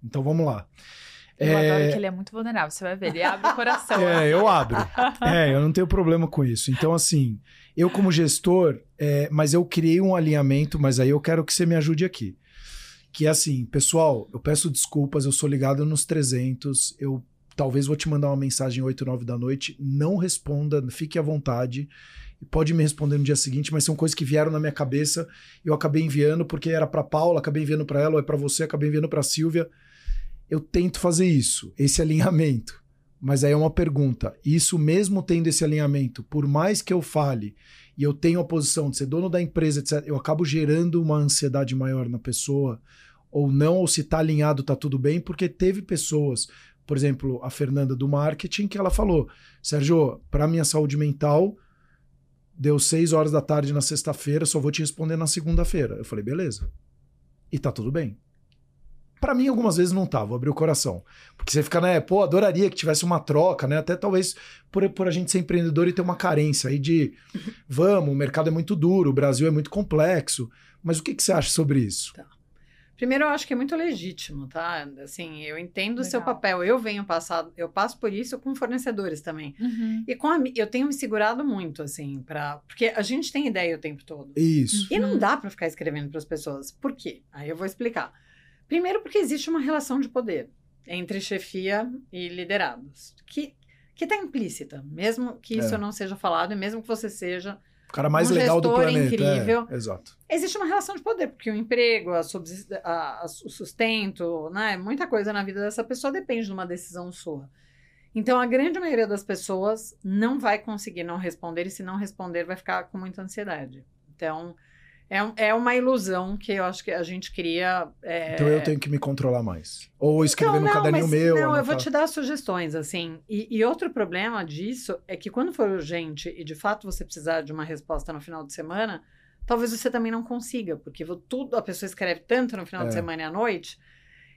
Então vamos lá. Eu é... adoro que ele é muito vulnerável, você vai ver, ele abre o coração. É, eu abro. É, eu não tenho problema com isso. Então, assim, eu como gestor, é, mas eu criei um alinhamento, mas aí eu quero que você me ajude aqui. Que é assim, pessoal, eu peço desculpas, eu sou ligado nos 300, eu talvez vou te mandar uma mensagem 8, 9 da noite, não responda, fique à vontade. Pode me responder no dia seguinte, mas são coisas que vieram na minha cabeça. Eu acabei enviando porque era para Paula, acabei enviando para ela, ou é para você, acabei enviando para Silvia. Eu tento fazer isso, esse alinhamento. Mas aí é uma pergunta: isso mesmo tendo esse alinhamento, por mais que eu fale e eu tenho a posição de ser dono da empresa, etc., eu acabo gerando uma ansiedade maior na pessoa, ou não, ou se está alinhado, está tudo bem, porque teve pessoas por exemplo, a Fernanda do marketing, que ela falou: Sérgio, para minha saúde mental, deu seis horas da tarde na sexta-feira, só vou te responder na segunda-feira. Eu falei: beleza. E tá tudo bem. Para mim, algumas vezes não tá, vou abrir o coração. Porque você fica, né, pô, adoraria que tivesse uma troca, né? Até talvez por, por a gente ser empreendedor e ter uma carência aí de vamos, o mercado é muito duro, o Brasil é muito complexo. Mas o que, que você acha sobre isso? Tá. Primeiro, eu acho que é muito legítimo, tá? Assim, eu entendo Legal. o seu papel. Eu venho passado, eu passo por isso com fornecedores também. Uhum. E com a, eu tenho me segurado muito, assim, para porque a gente tem ideia o tempo todo. Isso. E não dá para ficar escrevendo para as pessoas. Por quê? Aí eu vou explicar. Primeiro, porque existe uma relação de poder entre chefia e liderados, que que está implícita, mesmo que isso é. não seja falado e mesmo que você seja o cara mais um legal do planeta. incrível. É, exato. Existe uma relação de poder, porque o emprego, a, a, a, o sustento, né? Muita coisa na vida dessa pessoa depende de uma decisão sua. Então, a grande maioria das pessoas não vai conseguir não responder, e se não responder, vai ficar com muita ansiedade. Então, é, é uma ilusão que eu acho que a gente cria. É... Então eu tenho que me controlar mais. Ou escrever então, no caderninho mas, meu. Não, eu vou te dar sugestões, assim. E, e, outro problema disso é que quando for urgente e de fato você precisar de uma resposta no final de semana, talvez você também não consiga, porque tudo a pessoa escreve tanto no final é. de semana e à noite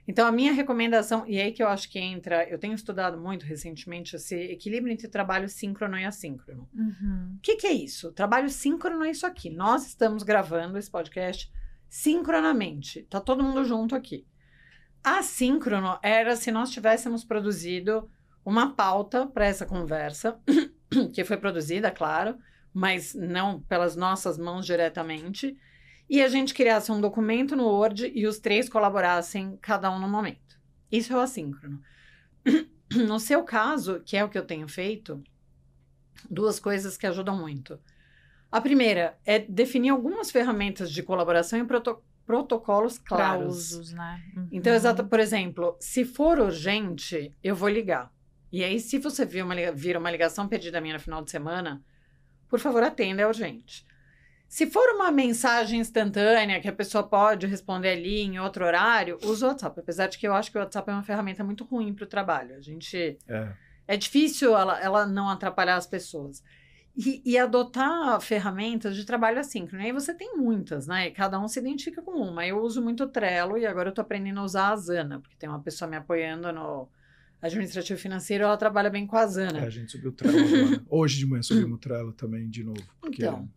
então, a minha recomendação, e é aí que eu acho que entra, eu tenho estudado muito recentemente esse equilíbrio entre trabalho síncrono e assíncrono. Uhum. O que, que é isso? Trabalho síncrono é isso aqui. Nós estamos gravando esse podcast sincronamente. Tá todo mundo junto aqui. Assíncrono era se nós tivéssemos produzido uma pauta para essa conversa, que foi produzida, claro, mas não pelas nossas mãos diretamente e a gente criasse um documento no Word e os três colaborassem, cada um no momento. Isso é o assíncrono. No seu caso, que é o que eu tenho feito, duas coisas que ajudam muito. A primeira é definir algumas ferramentas de colaboração e proto protocolos claros. usos, né? Uhum. Então, exato, por exemplo, se for urgente, eu vou ligar. E aí, se você vir uma, vir uma ligação perdida minha no final de semana, por favor, atenda, é urgente. Se for uma mensagem instantânea que a pessoa pode responder ali em outro horário, usa o WhatsApp. Apesar de que eu acho que o WhatsApp é uma ferramenta muito ruim para o trabalho. A gente. É, é difícil ela, ela não atrapalhar as pessoas. E, e, adotar ferramentas de trabalho assíncrono. E aí você tem muitas, né? E cada um se identifica com uma. Eu uso muito o Trello e agora eu tô aprendendo a usar a Asana, porque tem uma pessoa me apoiando no administrativo financeiro, ela trabalha bem com a Asana. É, a gente subiu o Trello agora. Hoje de manhã subimos o Trello também de novo. Então,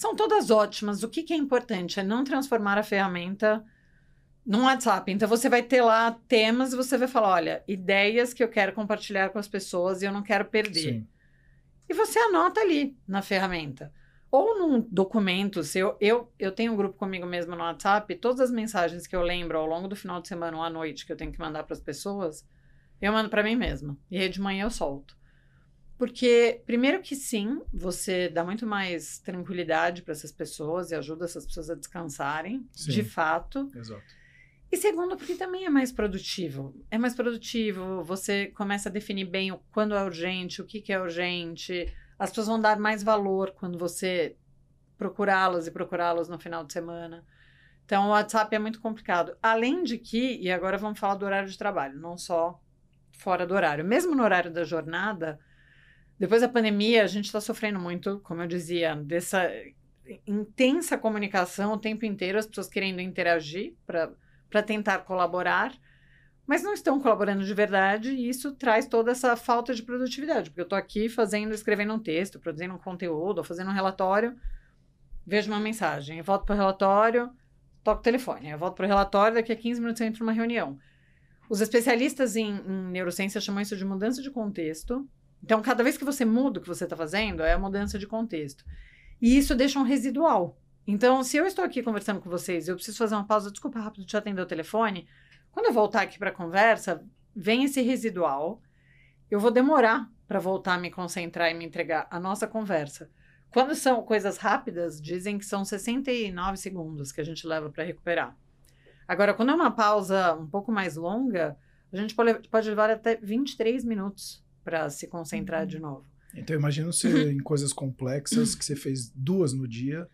são todas ótimas. O que, que é importante é não transformar a ferramenta num WhatsApp. Então você vai ter lá temas e você vai falar, olha, ideias que eu quero compartilhar com as pessoas e eu não quero perder. Sim e você anota ali na ferramenta. Ou num documento seu. Eu, eu tenho um grupo comigo mesmo no WhatsApp, todas as mensagens que eu lembro ao longo do final de semana ou à noite que eu tenho que mandar para as pessoas, eu mando para mim mesma. E aí de manhã eu solto. Porque, primeiro que sim, você dá muito mais tranquilidade para essas pessoas e ajuda essas pessoas a descansarem, sim. de fato. Exato. E segundo, porque também é mais produtivo. É mais produtivo, você começa a definir bem o quando é urgente, o que, que é urgente. As pessoas vão dar mais valor quando você procurá-las e procurá-los no final de semana. Então, o WhatsApp é muito complicado. Além de que, e agora vamos falar do horário de trabalho, não só fora do horário. Mesmo no horário da jornada, depois da pandemia, a gente está sofrendo muito, como eu dizia, dessa intensa comunicação o tempo inteiro, as pessoas querendo interagir para tentar colaborar, mas não estão colaborando de verdade e isso traz toda essa falta de produtividade, porque eu estou aqui fazendo, escrevendo um texto, produzindo um conteúdo, fazendo um relatório, vejo uma mensagem, eu volto para o relatório, toco o telefone, eu volto para o relatório, daqui a 15 minutos eu entro numa reunião. Os especialistas em, em neurociência chamam isso de mudança de contexto. Então, cada vez que você muda o que você está fazendo, é a mudança de contexto. E isso deixa um residual. Então, se eu estou aqui conversando com vocês eu preciso fazer uma pausa, desculpa rápido, te atender o telefone. Quando eu voltar aqui para a conversa, vem esse residual. Eu vou demorar para voltar a me concentrar e me entregar a nossa conversa. Quando são coisas rápidas, dizem que são 69 segundos que a gente leva para recuperar. Agora, quando é uma pausa um pouco mais longa, a gente pode levar até 23 minutos para se concentrar uhum. de novo. Então, imagina você em coisas complexas que você fez duas no dia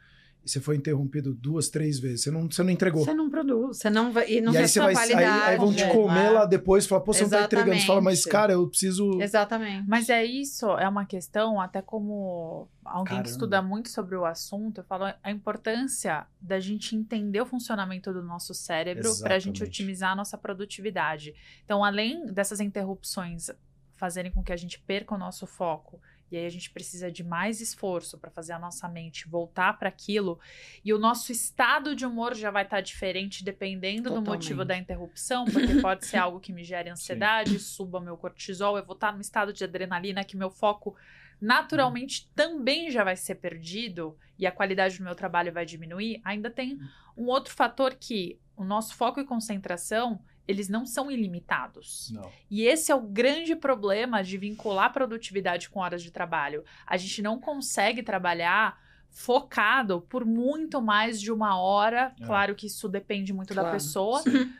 e você foi interrompido duas, três vezes. Você não, você não entregou. Você não produz, você não vai. E não e aí você vai aí, aí, vão te comer lá depois e falar, pô, você Exatamente. não tá entregando. Você fala, mas cara, eu preciso. Exatamente. Mas é isso, é uma questão, até como alguém Caramba. que estuda muito sobre o assunto, eu falo a importância da gente entender o funcionamento do nosso cérebro para a gente otimizar a nossa produtividade. Então, além dessas interrupções fazerem com que a gente perca o nosso foco e aí a gente precisa de mais esforço para fazer a nossa mente voltar para aquilo. E o nosso estado de humor já vai estar tá diferente dependendo Totalmente. do motivo da interrupção, porque pode ser algo que me gere ansiedade, Sim. suba meu cortisol, eu vou estar tá num estado de adrenalina que meu foco naturalmente hum. também já vai ser perdido e a qualidade do meu trabalho vai diminuir. Ainda tem hum. um outro fator que o nosso foco e concentração eles não são ilimitados. Não. E esse é o grande problema de vincular produtividade com horas de trabalho. A gente não consegue trabalhar focado por muito mais de uma hora. É. Claro que isso depende muito claro. da pessoa. Sim.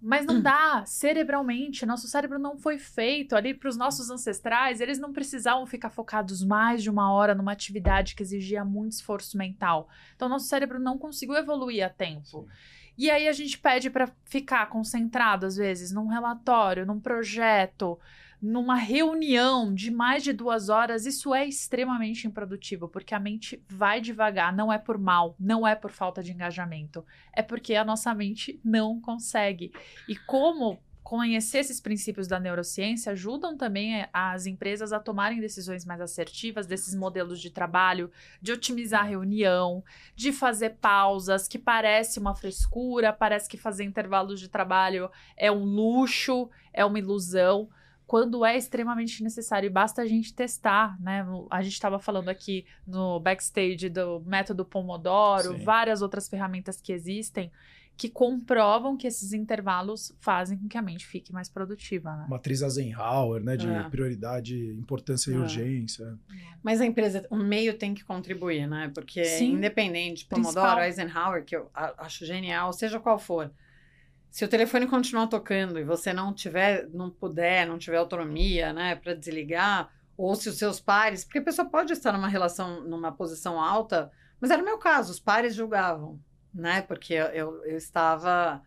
Mas não dá, cerebralmente, nosso cérebro não foi feito ali para os nossos ancestrais, eles não precisavam ficar focados mais de uma hora numa atividade que exigia muito esforço mental. Então, nosso cérebro não conseguiu evoluir a tempo. Sim. E aí a gente pede para ficar concentrado, às vezes, num relatório, num projeto, numa reunião de mais de duas horas. Isso é extremamente improdutivo, porque a mente vai devagar. Não é por mal, não é por falta de engajamento, é porque a nossa mente não consegue. E como conhecer esses princípios da neurociência ajudam também eh, as empresas a tomarem decisões mais assertivas desses modelos de trabalho, de otimizar a reunião, de fazer pausas, que parece uma frescura, parece que fazer intervalos de trabalho é um luxo, é uma ilusão quando é extremamente necessário. E basta a gente testar, né? A gente estava falando aqui no backstage do método Pomodoro, Sim. várias outras ferramentas que existem que comprovam que esses intervalos fazem com que a mente fique mais produtiva. Né? Matriz Eisenhower, né? De é. prioridade, importância e é. urgência. Mas a empresa, o meio tem que contribuir, né? Porque Sim. independente, Pomodoro, Eisenhower, que eu acho genial, seja qual for. Se o telefone continuar tocando e você não tiver, não puder, não tiver autonomia, né, para desligar, ou se os seus pares, porque a pessoa pode estar numa relação, numa posição alta, mas era o meu caso, os pares julgavam, né? Porque eu, eu, estava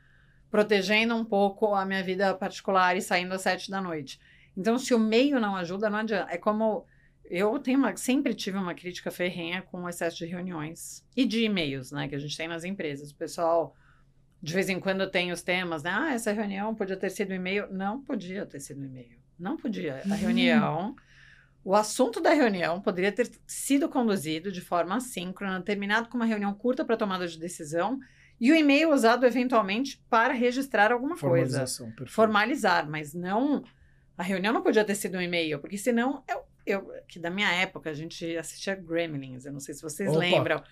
protegendo um pouco a minha vida particular e saindo às sete da noite. Então, se o meio não ajuda, não adianta. É como eu tenho uma, sempre tive uma crítica ferrenha com o excesso de reuniões e de e-mails, né, que a gente tem nas empresas. O pessoal de vez em quando tem os temas, né? Ah, essa reunião podia ter sido e-mail. Não podia ter sido e-mail. Não podia. A uhum. reunião o assunto da reunião poderia ter sido conduzido de forma assíncrona, terminado com uma reunião curta para tomada de decisão e o e-mail usado eventualmente para registrar alguma coisa. Perfeito. Formalizar, mas não. A reunião não podia ter sido um e-mail, porque senão eu, eu. Que da minha época a gente assistia Gremlins, eu não sei se vocês Opa. lembram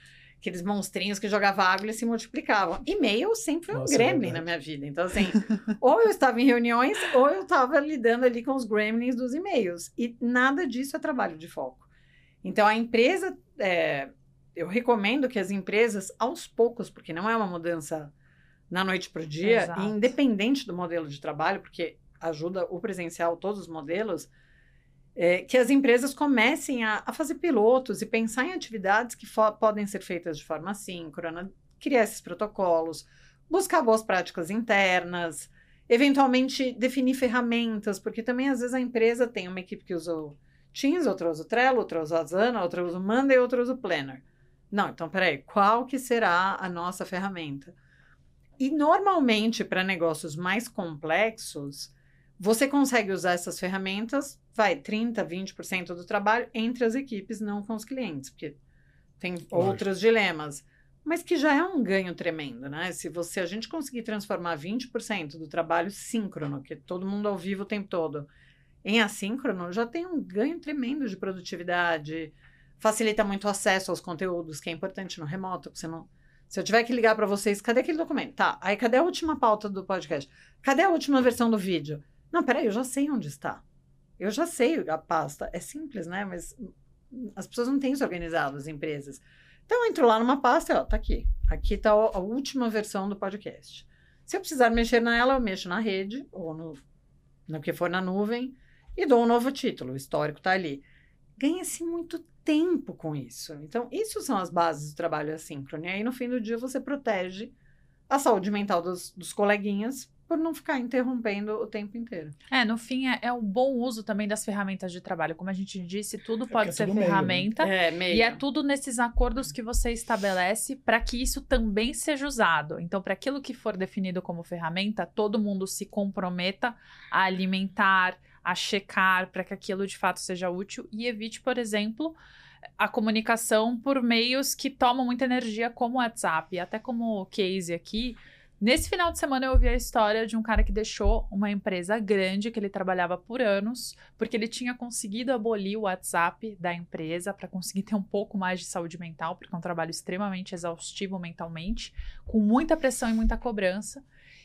aqueles monstrinhos que jogavam água e se multiplicavam. E-mail sempre foi um Nossa, é gremlin é na minha vida. Então, assim, ou eu estava em reuniões, ou eu estava lidando ali com os gremlins dos e-mails. E nada disso é trabalho de foco. Então, a empresa, é, eu recomendo que as empresas, aos poucos, porque não é uma mudança na noite para o dia, independente do modelo de trabalho, porque ajuda o presencial, todos os modelos, é, que as empresas comecem a, a, fazer pilotos e pensar em atividades que podem ser feitas de forma síncrona, criar esses protocolos, buscar boas práticas internas, eventualmente definir ferramentas, porque também às vezes a empresa tem uma equipe que usa o Teams, outra usa o Trello, outra usa o Asana, outra usa o Monday, outra usa o Planner. Não, então peraí, qual que será a nossa ferramenta? E normalmente para negócios mais complexos, você consegue usar essas ferramentas, vai 30, 20% do trabalho entre as equipes, não com os clientes, porque tem outros dilemas. Mas que já é um ganho tremendo, né? Se você a gente conseguir transformar 20% do trabalho síncrono, que é todo mundo ao vivo o tempo todo, em assíncrono, já tem um ganho tremendo de produtividade, facilita muito o acesso aos conteúdos, que é importante no remoto, você não se eu tiver que ligar para vocês, cadê aquele documento? Tá, aí cadê a última pauta do podcast? Cadê a última versão do vídeo? Não, peraí, eu já sei onde está. Eu já sei a pasta. É simples, né? Mas as pessoas não têm isso organizado, as empresas. Então, eu entro lá numa pasta e, ó, tá aqui. Aqui tá a última versão do podcast. Se eu precisar mexer nela, eu mexo na rede ou no, no que for na nuvem e dou um novo título. O histórico tá ali. Ganha-se muito tempo com isso. Então, isso são as bases do trabalho assíncrono. E aí, no fim do dia, você protege a saúde mental dos, dos coleguinhas por não ficar interrompendo o tempo inteiro. É, no fim, é, é o bom uso também das ferramentas de trabalho. Como a gente disse, tudo é pode é ser tudo ferramenta. Meio, né? é, meio. E é tudo nesses acordos que você estabelece para que isso também seja usado. Então, para aquilo que for definido como ferramenta, todo mundo se comprometa a alimentar, a checar, para que aquilo de fato seja útil e evite, por exemplo, a comunicação por meios que tomam muita energia, como o WhatsApp. Até como case aqui Nesse final de semana eu ouvi a história de um cara que deixou uma empresa grande que ele trabalhava por anos, porque ele tinha conseguido abolir o WhatsApp da empresa para conseguir ter um pouco mais de saúde mental, porque é um trabalho extremamente exaustivo mentalmente, com muita pressão e muita cobrança.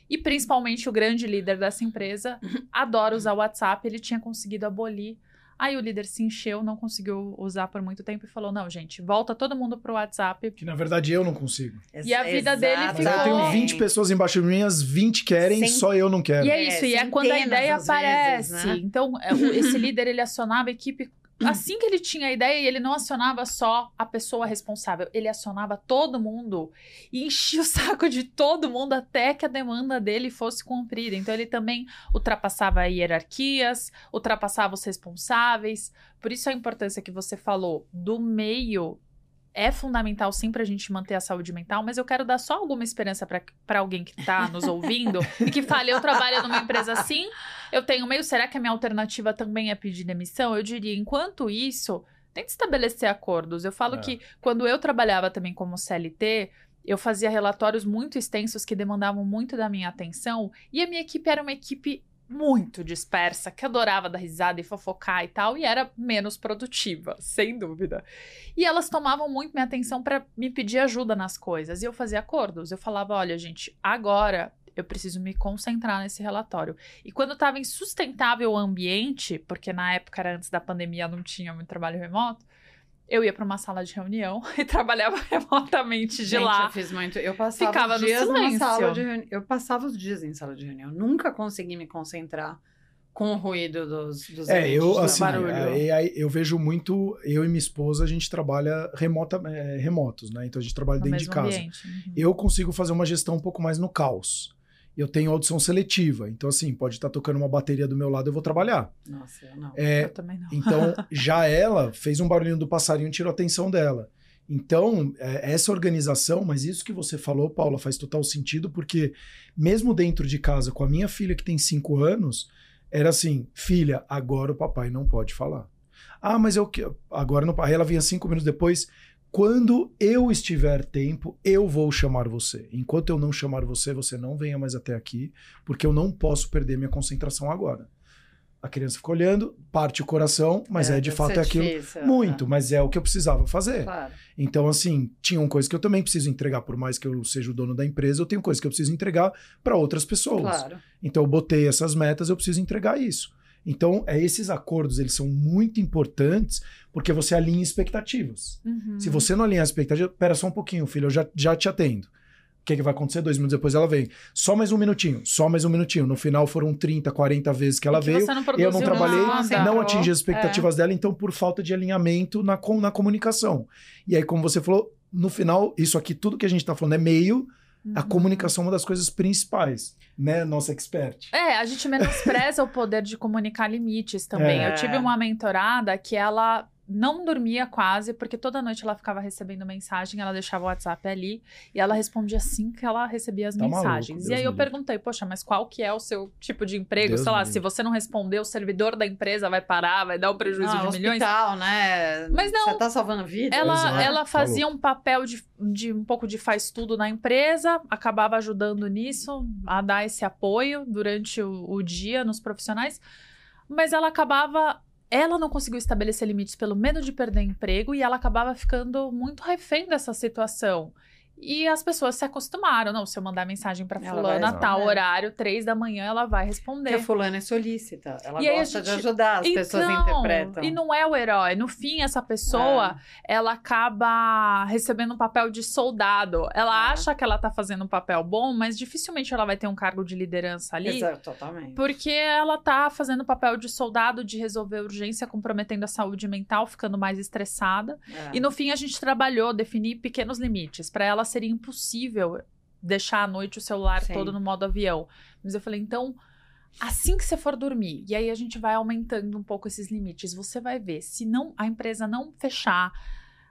E principalmente o grande líder dessa empresa adora usar o WhatsApp, ele tinha conseguido abolir Aí o líder se encheu, não conseguiu usar por muito tempo e falou: não, gente, volta todo mundo pro WhatsApp. Que na verdade eu não consigo. E a vida dele ficou. Mas eu tenho 20 pessoas embaixo de mim, as 20 querem, Sem... só eu não quero. E é isso, é, e é quando a ideia aparece. Vezes, né? Então, é, esse líder ele acionava a equipe assim que ele tinha a ideia, ele não acionava só a pessoa responsável, ele acionava todo mundo e enchia o saco de todo mundo até que a demanda dele fosse cumprida. Então ele também ultrapassava hierarquias, ultrapassava os responsáveis. Por isso a importância que você falou do meio é fundamental sim para a gente manter a saúde mental, mas eu quero dar só alguma esperança para alguém que está nos ouvindo e que fale: eu trabalho numa empresa assim, eu tenho meio, será que a minha alternativa também é pedir demissão? Eu diria, enquanto isso, tente estabelecer acordos. Eu falo é. que quando eu trabalhava também como CLT, eu fazia relatórios muito extensos que demandavam muito da minha atenção e a minha equipe era uma equipe muito dispersa, que adorava dar risada e fofocar e tal, e era menos produtiva, sem dúvida. E elas tomavam muito minha atenção para me pedir ajuda nas coisas, e eu fazia acordos. Eu falava: olha, gente, agora eu preciso me concentrar nesse relatório. E quando estava insustentável o ambiente, porque na época era antes da pandemia, não tinha muito trabalho remoto, eu ia para uma sala de reunião e trabalhava remotamente de Gente, lá. Eu fiz muito. Eu passava Ficava os dias numa silêncio. sala de reunião. Eu passava os dias em sala de reunião. Nunca consegui me concentrar com o ruído dos, dos É, eu do assim, barulho. é, aí eu vejo muito, eu e minha esposa, a gente trabalha remota, é, remotos, né? Então a gente trabalha No dentro de casa. ambiente. Uhum. Eu consigo fazer uma gestão um pouco mais no caos. Eu tenho audição seletiva, então assim, pode estar tocando uma bateria do meu lado, eu vou trabalhar. Nossa, eu não. É, Eu também não. Então, já ela fez um barulhinho do passarinho e tirou a atenção dela. Então, é, essa organização, mas isso que você falou, Paula, faz total sentido, porque mesmo dentro de casa, com a minha filha que tem cinco anos, era assim: filha, agora o papai não pode falar. Ah, mas eu que. Agora não. Aí ela vinha cinco minutos depois. Quando eu estiver tempo, eu vou chamar você. Enquanto eu não chamar você, você não venha mais até aqui, porque eu não posso perder minha concentração agora. A criança fica olhando, parte o coração, mas é, de deve fato é aquilo. difícil, Muito, é. mas é o que eu precisava fazer. Claro. Então, assim, tinham coisas que eu também preciso entregar, por mais que eu seja o dono da empresa, eu tenho coisas que eu preciso entregar para outras pessoas. Claro. Então, eu botei essas metas, eu preciso entregar isso. Então, é, esses acordos, eles são muito importantes porque você alinha expectativas. Uhum. Se você não alinhar expectativas, pera só um pouquinho, filho, eu já, já te atendo. O que, que vai acontecer? Dois minutos depois ela vem. Só mais um minutinho, só mais um minutinho. No final foram 30, 40 vezes que ela que veio. não Eu não trabalhei, nada. não atingi as expectativas dela, então por falta de alinhamento na, na comunicação. E aí, como você falou, no final, isso aqui, tudo que a gente tá falando é meio, a Uhum. comunicação é uma das coisas principais, né? Nossa expert. É, a gente menospreza o poder de comunicar limites também. É. Eu tive uma mentorada que ela não dormia quase, porque toda noite ela ficava recebendo mensagem, ela deixava o WhatsApp ali e ela respondia assim que ela recebia as Tá maluco, mensagens. Deus e aí eu perguntei, poxa, mas qual que é o seu tipo de emprego? Deus Sei lá, me se você não responder, o servidor da empresa vai parar, vai dar um prejuízo Não, de milhões. hospital, né? Mas não. Você tá salvando vida. Ela, Exato, ela tá fazia um papel de, de um pouco de faz tudo na empresa, acabava ajudando nisso, a dar esse apoio durante o, o dia nos profissionais, mas ela acabava. Ela não conseguiu estabelecer limites pelo medo de perder emprego e ela acabava ficando muito refém dessa situação. E as pessoas se acostumaram. Não, se eu mandar mensagem pra Ela fulana, vai tal horário, três da manhã, ela vai responder. Porque a fulana é solícita. Ela E a gosta de gente- ajudar, as pessoas Então, interpretam. E não é o herói. No fim, essa pessoa, ela acaba recebendo um papel de soldado. Ela É. acha que ela tá fazendo um papel bom, mas dificilmente ela vai ter um cargo de liderança ali. Exato, totalmente. Porque ela tá fazendo papel de soldado, de resolver urgência, comprometendo a saúde mental, ficando mais estressada. É. E no fim a gente trabalhou, definir pequenos limites. Para ela seria impossível deixar à noite o celular todo no modo avião. Mas eu falei, então, assim que você for dormir, e aí a gente vai aumentando um pouco esses limites, você vai ver, se não a empresa não fechar,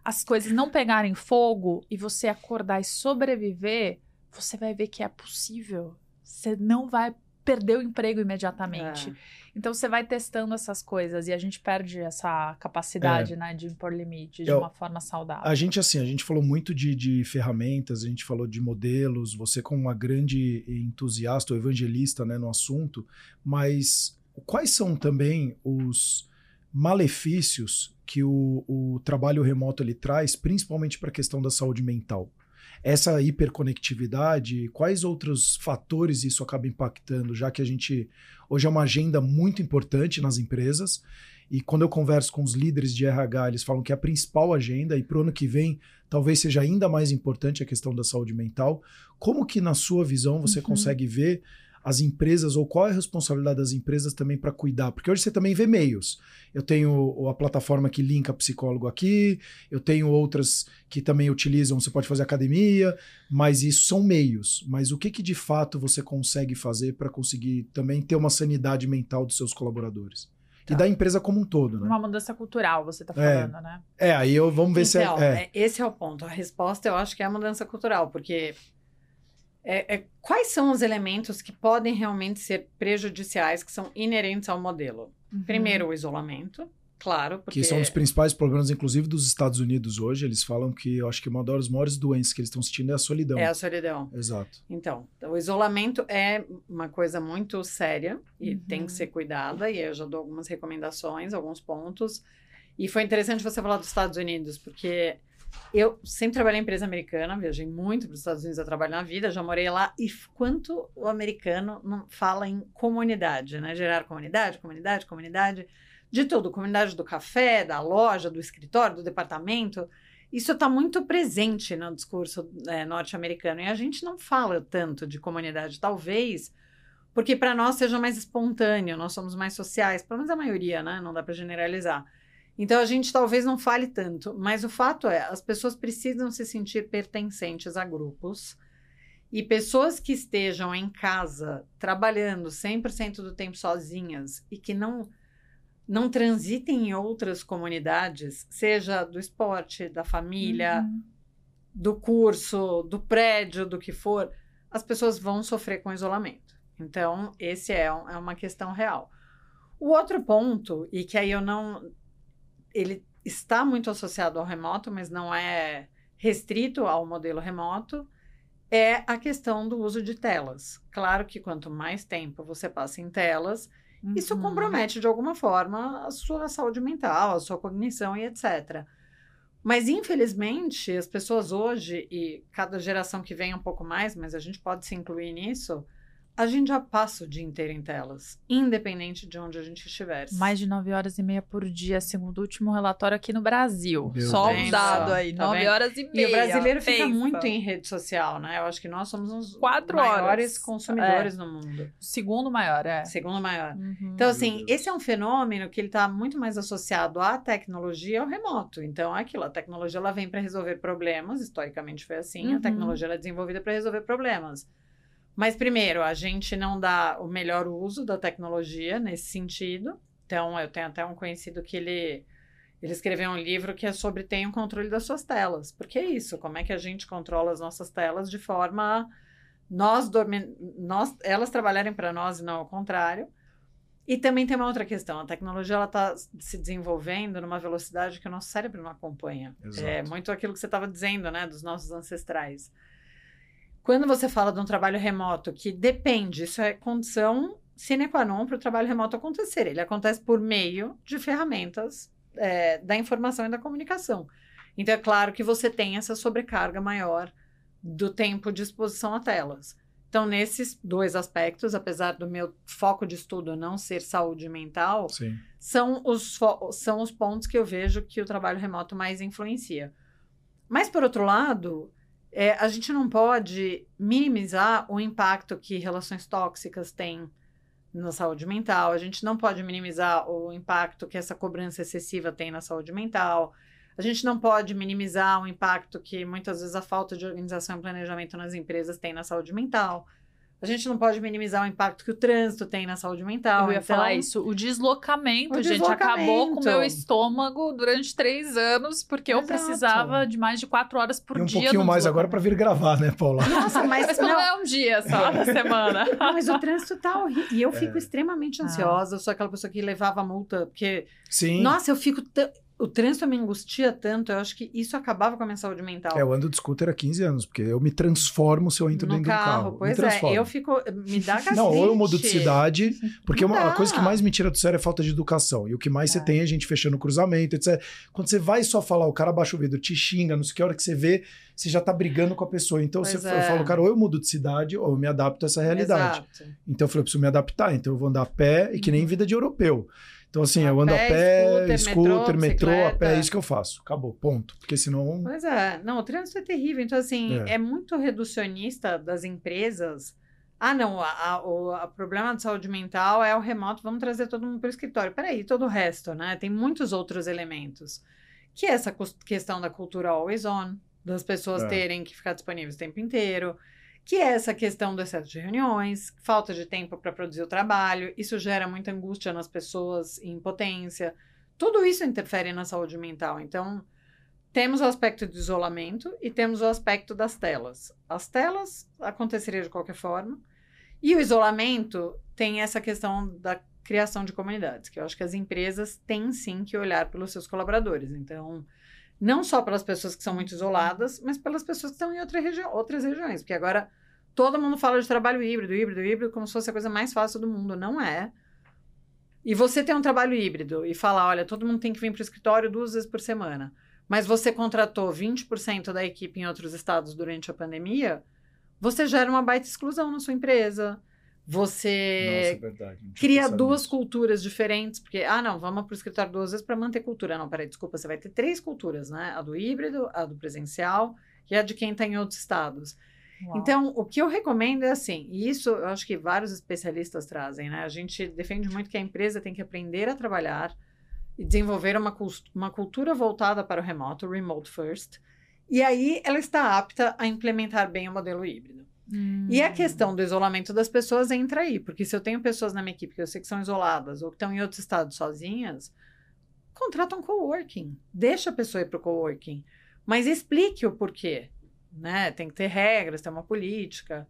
as coisas não pegarem fogo e você acordar e sobreviver, você vai ver que é possível. Você não vai perder o emprego imediatamente. É. Então você vai testando essas coisas e a gente perde essa capacidade, né, de impor limite de uma forma saudável. A gente, assim, a gente falou muito de, de ferramentas, a gente falou de modelos, você como uma grande entusiasta ou evangelista né, no assunto, mas quais são também os malefícios que o, o trabalho remoto ele traz, principalmente para a questão da saúde mental? Essa hiperconectividade, quais outros fatores isso acaba impactando, já que a gente hoje é uma agenda muito importante nas empresas, e quando eu converso com os líderes de RH, eles falam que é a principal agenda, e para o ano que vem talvez seja ainda mais importante a questão da saúde mental. Como que, na sua visão, você Uhum. consegue ver as empresas, ou qual é a responsabilidade das empresas também para cuidar? Porque hoje você também vê meios. Eu tenho a plataforma que linka psicólogo aqui, eu tenho outras que também utilizam, você pode fazer academia, mas isso são meios. Mas o que, que de fato você consegue fazer para conseguir também ter uma sanidade mental dos seus colaboradores? E Tá. da empresa como um todo, né? Uma mudança cultural, você tá É. falando, né? É, aí eu vamos ver então, se é. é. é, esse é o ponto. A resposta eu acho que é a mudança cultural, porque é- é, quais são os elementos que podem realmente ser prejudiciais, que são inerentes ao modelo? Uhum. Primeiro, o isolamento. Claro, porque... Que são os principais problemas, inclusive, dos Estados Unidos hoje. Eles falam que eu acho que uma das maiores doenças que eles estão sentindo é a solidão. É a solidão. Exato. Então, o isolamento é uma coisa muito séria e Uhum. tem que ser cuidada. E eu já dou algumas recomendações, alguns pontos. E foi interessante você falar dos Estados Unidos, porque eu sempre trabalhei em empresa americana, viajei muito para os Estados Unidos a trabalhar na vida, já morei lá. E quanto o americano não fala em comunidade, né? Gerar comunidade, comunidade, comunidade. De tudo, comunidade do café, da loja, do escritório, do departamento. Isso está muito presente no discurso é, norte-americano e a gente não fala tanto de comunidade, talvez porque para nós seja mais espontâneo, nós somos mais sociais, pelo menos a maioria, né? Não dá para generalizar. Então a gente talvez não fale tanto, mas o fato é, as pessoas precisam se sentir pertencentes a grupos e pessoas que estejam em casa trabalhando 100% do tempo sozinhas e que não não transitem em outras comunidades, seja do esporte, da família, Uhum. do curso, do prédio, do que for, as pessoas vão sofrer com isolamento. Então, esse é, um- é uma questão real. O outro ponto, e que aí eu não. Ele está muito associado ao remoto, mas não é restrito ao modelo remoto, é a questão do uso de telas. Claro que quanto mais tempo você passa em telas, isso Uhum. compromete de alguma forma a sua saúde mental, a sua cognição e etc. Mas infelizmente, as pessoas hoje, e cada geração que vem um pouco mais, mas a gente pode se incluir nisso, a gente já passa o dia inteiro em telas, independente de onde a gente estiver. Mais de 9 horas e meia por dia, segundo o último relatório aqui no Brasil. Meu Só Deus. um dado aí, Tá 9 vendo? horas e meia. E o brasileiro fica pensa. muito em rede social, né? Eu acho que nós somos os Quatro maiores horas. consumidores no mundo. Segundo maior, é. Segundo maior. Uhum. Então, assim, esse é um fenômeno que ele está muito mais associado à tecnologia e ao remoto. Então, é aquilo, a tecnologia ela vem para resolver problemas, historicamente foi assim, Uhum. a tecnologia ela é desenvolvida para resolver problemas. Mas, primeiro, a gente não dá o melhor uso da tecnologia nesse sentido. Então, eu tenho até um conhecido que ele, ele escreveu um livro que é sobre tem o controle das suas telas. Porque é isso, como é que a gente controla as nossas telas de forma nós, dormi- nós elas trabalharem para nós e não ao contrário. E também tem uma outra questão, a tecnologia ela está se desenvolvendo numa velocidade que o nosso cérebro não acompanha. Exato. É muito aquilo que você estava dizendo, né, dos nossos ancestrais. Quando você fala de um trabalho remoto que depende, isso é condição sine qua non para o trabalho remoto acontecer. Ele acontece por meio de ferramentas é, da informação e da comunicação. Então, é claro que você tem essa sobrecarga maior do tempo de exposição a telas. Então, nesses dois aspectos, apesar do meu foco de estudo não ser saúde mental, Sim. são os, são os pontos que eu vejo que o trabalho remoto mais influencia. Mas, por outro lado, é, a gente não pode minimizar o impacto que relações tóxicas têm na saúde mental, a gente não pode minimizar o impacto que essa cobrança excessiva tem na saúde mental, a gente não pode minimizar o impacto que muitas vezes a falta de organização e planejamento nas empresas tem na saúde mental. A gente não pode minimizar o impacto que o trânsito tem na saúde mental. Eu ia Então, falar isso. O deslocamento, O gente, acabou com o meu deslocamento. estômago durante três anos, porque eu Exato. precisava de mais de quatro horas por E um dia. pouquinho no mais agora para vir gravar, né, Paula? Nossa, mas, Mas não, é um dia só na semana. Não, mas o trânsito tá horrível. E eu fico É. extremamente Ah. ansiosa. Eu sou aquela pessoa que levava multa, porque. Sim. Nossa, eu fico. tã- O trânsito me angustia tanto. Eu acho que isso acabava com a minha saúde mental. É, eu ando de scooter há 15 anos, porque eu me transformo se eu entro no dentro carro. do carro. Pois é, eu fico. Me dá gastrite. Não, ou eu mudo de cidade, porque uma, a coisa que mais me tira do sério é falta de educação. E o que mais É. você tem é gente fechando o cruzamento, etc. Quando você vai só falar, o cara abaixa o vidro, te xinga, não sei que, a hora que você vê, você já tá brigando com a pessoa. Então você, é. eu falo, cara, ou eu mudo de cidade, ou eu me adapto a essa realidade. Exato. Então eu falei, eu preciso me adaptar, então eu vou andar a pé, e que Uhum. nem vida de europeu. Então, assim, A eu ando a pé, pé, scooter, metrô, metrô, a pé, é isso que eu faço. Acabou, ponto. Porque senão. Pois é, não, o trânsito é terrível. Então, assim, É. é, muito reducionista das empresas. Ah, não, o problema de saúde mental é o remoto, vamos trazer todo mundo para o escritório. Peraí, todo o resto, né? Tem muitos outros elementos. Que é essa questão da cultura always on, das pessoas É. terem que ficar disponíveis o tempo inteiro. Que é essa questão do excesso de reuniões, falta de tempo para produzir o trabalho. Isso gera muita angústia nas pessoas impotência. Tudo isso interfere na saúde mental. Então, temos o aspecto do isolamento e temos o aspecto das telas. As telas aconteceriam de qualquer forma. E o isolamento tem essa questão da criação de comunidades, que eu acho que as empresas têm sim que olhar pelos seus colaboradores. Então, não só pelas pessoas que são muito isoladas, mas pelas pessoas que estão em outra regi outras regiões, porque agora todo mundo fala de trabalho híbrido, híbrido, híbrido, como se fosse a coisa mais fácil do mundo. Não é. E você tem um trabalho híbrido e falar, olha, todo mundo tem que vir para o escritório duas vezes por semana, mas você contratou 20% da equipe em outros estados durante a pandemia, você gera uma baita exclusão na sua empresa. Você Nossa, é cria duas nisso. culturas diferentes, porque, ah, não, vamos para o escritório duas vezes para manter cultura. Não, peraí, desculpa, você vai ter três culturas, né? A do híbrido, a do presencial e a de quem está em outros estados. Uau. Então, o que eu recomendo é assim, e isso eu acho que vários especialistas trazem, né? A gente defende muito que a empresa tem que aprender a trabalhar e desenvolver uma, uma cultura voltada para o remoto, remote first, e aí ela está apta a implementar bem o modelo híbrido. Hum. E a questão do isolamento das pessoas entra aí, porque se eu tenho pessoas na minha equipe que eu sei que são isoladas ou que estão em outros estados sozinhas, contrata um coworking, deixa a pessoa ir para o coworking, mas explique o porquê né? Tem que ter regras, tem uma política.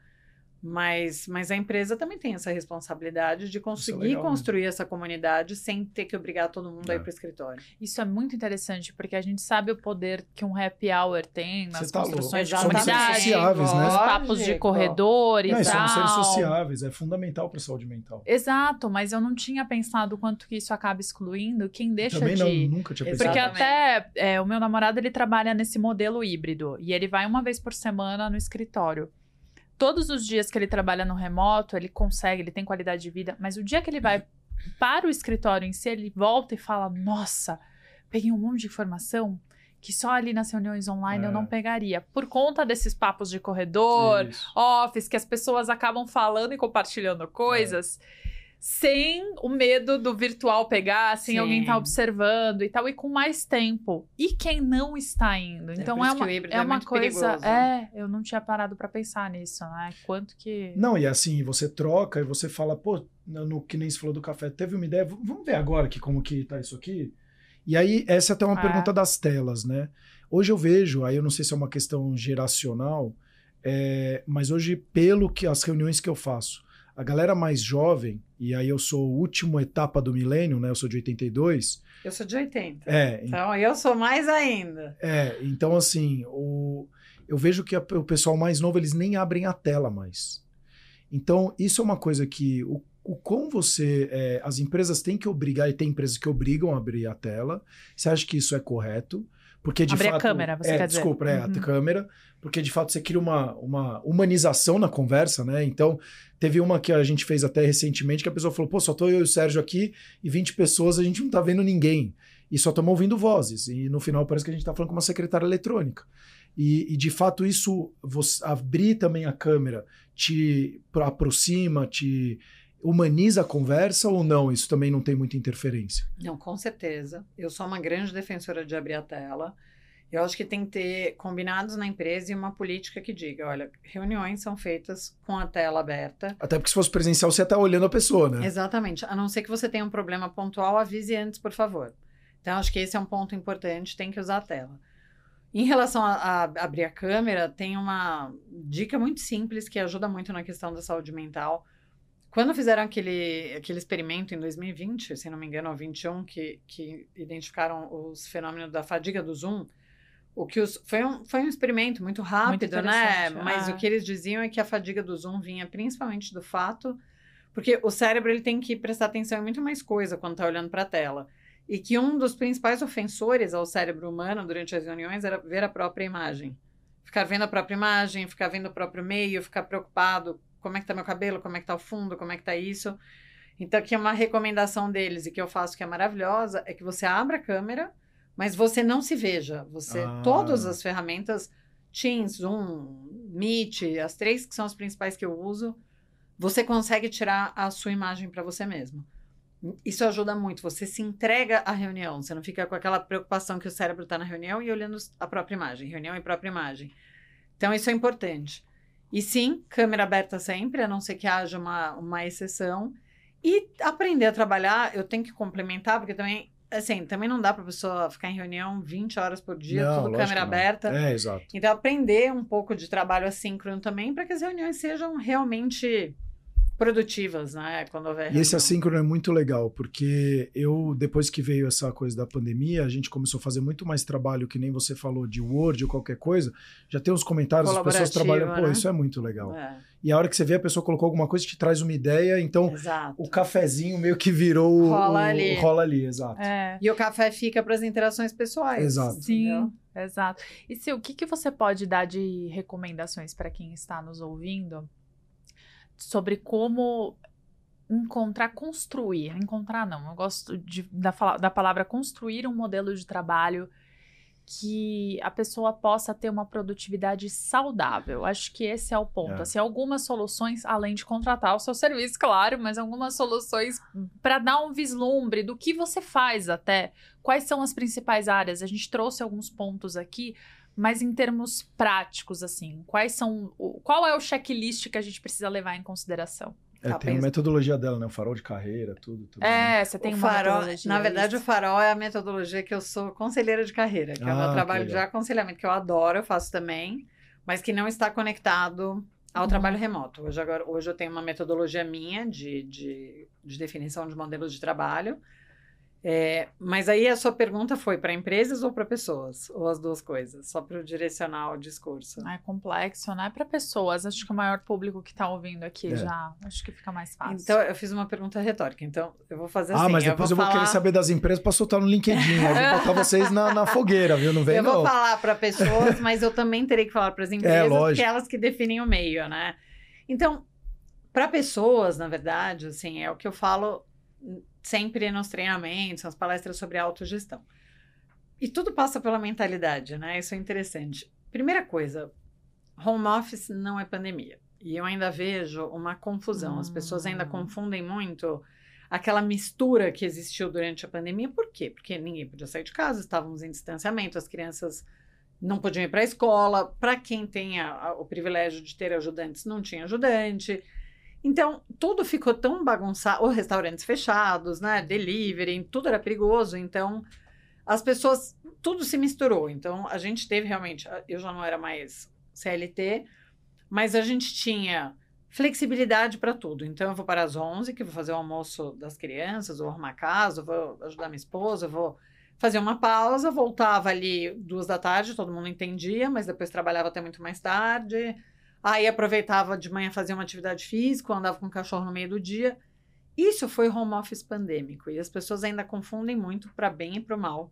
Mas, mas a empresa também tem essa responsabilidade de é conseguir é legal, construir né? essa comunidade sem ter que obrigar todo mundo é. a ir é. para o escritório. Isso é muito interessante, porque a gente sabe o poder que um happy hour tem nas tá construções louco. de comunidade, sociáveis, né? os papos de corredor e não, tal. São seres sociáveis, é fundamental para a saúde mental. Exato, mas eu não tinha pensado quanto que isso acaba excluindo quem deixa também de... Também não, nunca tinha pensado. Porque até é, o meu namorado, ele trabalha nesse modelo híbrido, e ele vai uma vez por semana no escritório todos os dias que ele trabalha no remoto, ele consegue, ele tem qualidade de vida, mas o dia que ele vai para o escritório em si, ele volta e fala: Nossa, peguei um monte de informação que só ali nas reuniões online é. eu não é. pegaria. Por conta desses papos de corredor, Isso. office, que as pessoas acabam falando e compartilhando coisas. É sem o medo do virtual pegar, sem Sim. alguém estar tá observando e tal, e com mais tempo. E quem não está indo? É então é, é uma, é, é uma coisa. Perigoso. É, eu não tinha parado para pensar nisso, né? Quanto que. Não, e assim, você troca e você fala, pô, no que nem se falou do café, teve uma ideia, vamos ver agora que como que tá isso aqui. E aí, essa é até uma é. pergunta das telas, né? Hoje eu vejo, aí eu não sei se é uma questão geracional, é, mas hoje, pelo que as reuniões que eu faço, a galera mais jovem, e aí eu sou o último etapa do milênio, né? Eu sou de 82. Eu sou de 80. É. Então eu sou mais ainda. É, então assim, o, eu vejo que a, o pessoal mais novo, eles nem abrem a tela mais. Então, isso é uma coisa que o, o como você. É, as empresas têm que obrigar, e tem empresas que obrigam a abrir a tela. Você acha que isso é correto? Porque de Abrir fato. a câmera, você é, quer desculpa, dizer. é, uhum. a câmera, porque de fato você cria uma, uma humanização na conversa, né? Então, teve uma que a gente fez até recentemente que a pessoa falou: pô, só tô eu e o Sérgio aqui e 20 pessoas, a gente não tá vendo ninguém. E só estamos ouvindo vozes. E no final parece que a gente tá falando com uma secretária eletrônica. E, e de fato, isso, você, abrir também a câmera, te aproxima, te humaniza a conversa ou não? Isso também não tem muita interferência? Não, com certeza. Eu sou uma grande defensora de abrir a tela. Eu acho que tem que ter combinados na empresa e uma política que diga, olha, reuniões são feitas com a tela aberta. Até porque se fosse presencial, você está olhando a pessoa, né? Exatamente. A não ser que você tenha um problema pontual, avise antes, por favor. Então, acho que esse é um ponto importante, tem que usar a tela. Em relação a, a, abrir a câmera, tem uma dica muito simples que ajuda muito na questão da saúde mental. Quando fizeram aquele, aquele experimento em 2020, se não me engano, ou 21, que, que identificaram os fenômenos da fadiga do Zoom, o que os, foi, um, foi um experimento muito rápido, muito né? Mas ah. o que eles diziam é que a fadiga do Zoom vinha principalmente do fato, porque o cérebro ele tem que prestar atenção em muito mais coisa quando está olhando para a tela. E que um dos principais ofensores ao cérebro humano durante as reuniões era ver a própria imagem. Ficar vendo a própria imagem, ficar vendo o próprio meio, ficar preocupado como é que tá meu cabelo, como é que tá o fundo, como é que tá isso. Então, aqui é uma recomendação deles e que eu faço que é maravilhosa, é que você abra a câmera, mas você não se veja. Você, ah. todas as ferramentas, Teams, Zoom, Meet, as três que são as principais que eu uso, você consegue tirar a sua imagem para você mesmo. Isso ajuda muito. Você se entrega à reunião. Você não fica com aquela preocupação que o cérebro está na reunião e olhando a própria imagem. Reunião e própria imagem. Então, isso é importante. E sim, câmera aberta sempre, a não ser que haja uma, uma exceção. E aprender a trabalhar, eu tenho que complementar, porque também, assim, também não dá para a pessoa ficar em reunião 20 horas por dia, não, tudo câmera aberta. É, exato. Então, aprender um pouco de trabalho assíncrono também, para que as reuniões sejam realmente produtivas, né? Quando houver. E esse assíncrono é muito legal, porque eu, depois que veio essa coisa da pandemia, a gente começou a fazer muito mais trabalho, que nem você falou, de Word ou qualquer coisa. Já tem os comentários, as pessoas trabalham. Pô, né? isso é muito legal. É. E a hora que você vê, a pessoa colocou alguma coisa, te traz uma ideia, então exato. o cafezinho meio que virou. Rola ali. Rola ali, exato. É. E o café fica para as interações pessoais. Exato. Sim. Entendeu? Exato. E se o que, que você pode dar de recomendações para quem está nos ouvindo sobre como encontrar, construir, encontrar não, eu gosto de, da, da palavra construir um modelo de trabalho que a pessoa possa ter uma produtividade saudável. Acho que esse é o ponto. É. Assim, algumas soluções, além de contratar o seu serviço, claro, mas algumas soluções para dar um vislumbre do que você faz até. Quais são as principais áreas? A gente trouxe alguns pontos aqui, mas em termos práticos, assim, quais são. Qual é o checklist que a gente precisa levar em consideração? É, tem a metodologia dela, né? O farol de carreira, tudo. tudo é, né? você tem o uma farol, Na verdade, o farol é a metodologia que eu sou conselheira de carreira, que ah, é o meu ah, trabalho de aconselhamento, que eu adoro, eu faço também, mas que não está conectado ao uhum. trabalho remoto. Hoje, agora, hoje eu tenho uma metodologia minha de, de, de definição de modelos de trabalho, é, mas aí a sua pergunta foi para empresas ou para pessoas? Ou as duas coisas? Só para direcionar o discurso. É complexo, né? Para pessoas. Acho que o maior público que está ouvindo aqui é. já. Acho que fica mais fácil. Então, eu fiz uma pergunta retórica. Então, eu vou fazer assim. Ah, mas depois eu vou, eu vou falar... querer saber das empresas para soltar no LinkedIn. eu vou botar vocês na, na, fogueira, viu? Não vem Eu não. vou falar para pessoas, mas eu também terei que falar para as é, empresas, é, porque elas que definem o meio, né? Então, para pessoas, na verdade, assim, é o que eu falo sempre nos treinamentos, nas palestras sobre autogestão. E tudo passa pela mentalidade, né? Isso é interessante. Primeira coisa, home office não é pandemia. E eu ainda vejo uma confusão. As pessoas ainda hum. confundem muito aquela mistura que existiu durante a pandemia. Por quê? Porque ninguém podia sair de casa, estávamos em distanciamento, as crianças não podiam ir para a escola. Para quem tem a, a, o privilégio de ter ajudantes, não tinha ajudante. Então, tudo ficou tão bagunçado, os restaurantes fechados, né, delivery, tudo era perigoso, então as pessoas, tudo se misturou. Então, a gente teve realmente, eu já não era mais CLT, mas a gente tinha flexibilidade para tudo. Então, eu vou para as 11, que vou fazer o almoço das crianças, vou arrumar casa, vou ajudar minha esposa, vou fazer uma pausa, voltava ali duas da tarde, todo mundo entendia, mas depois trabalhava até muito mais tarde Aí aproveitava de manhã fazer uma atividade física, andava com o cachorro no meio do dia. Isso foi home office pandêmico e as pessoas ainda confundem muito para bem e para mal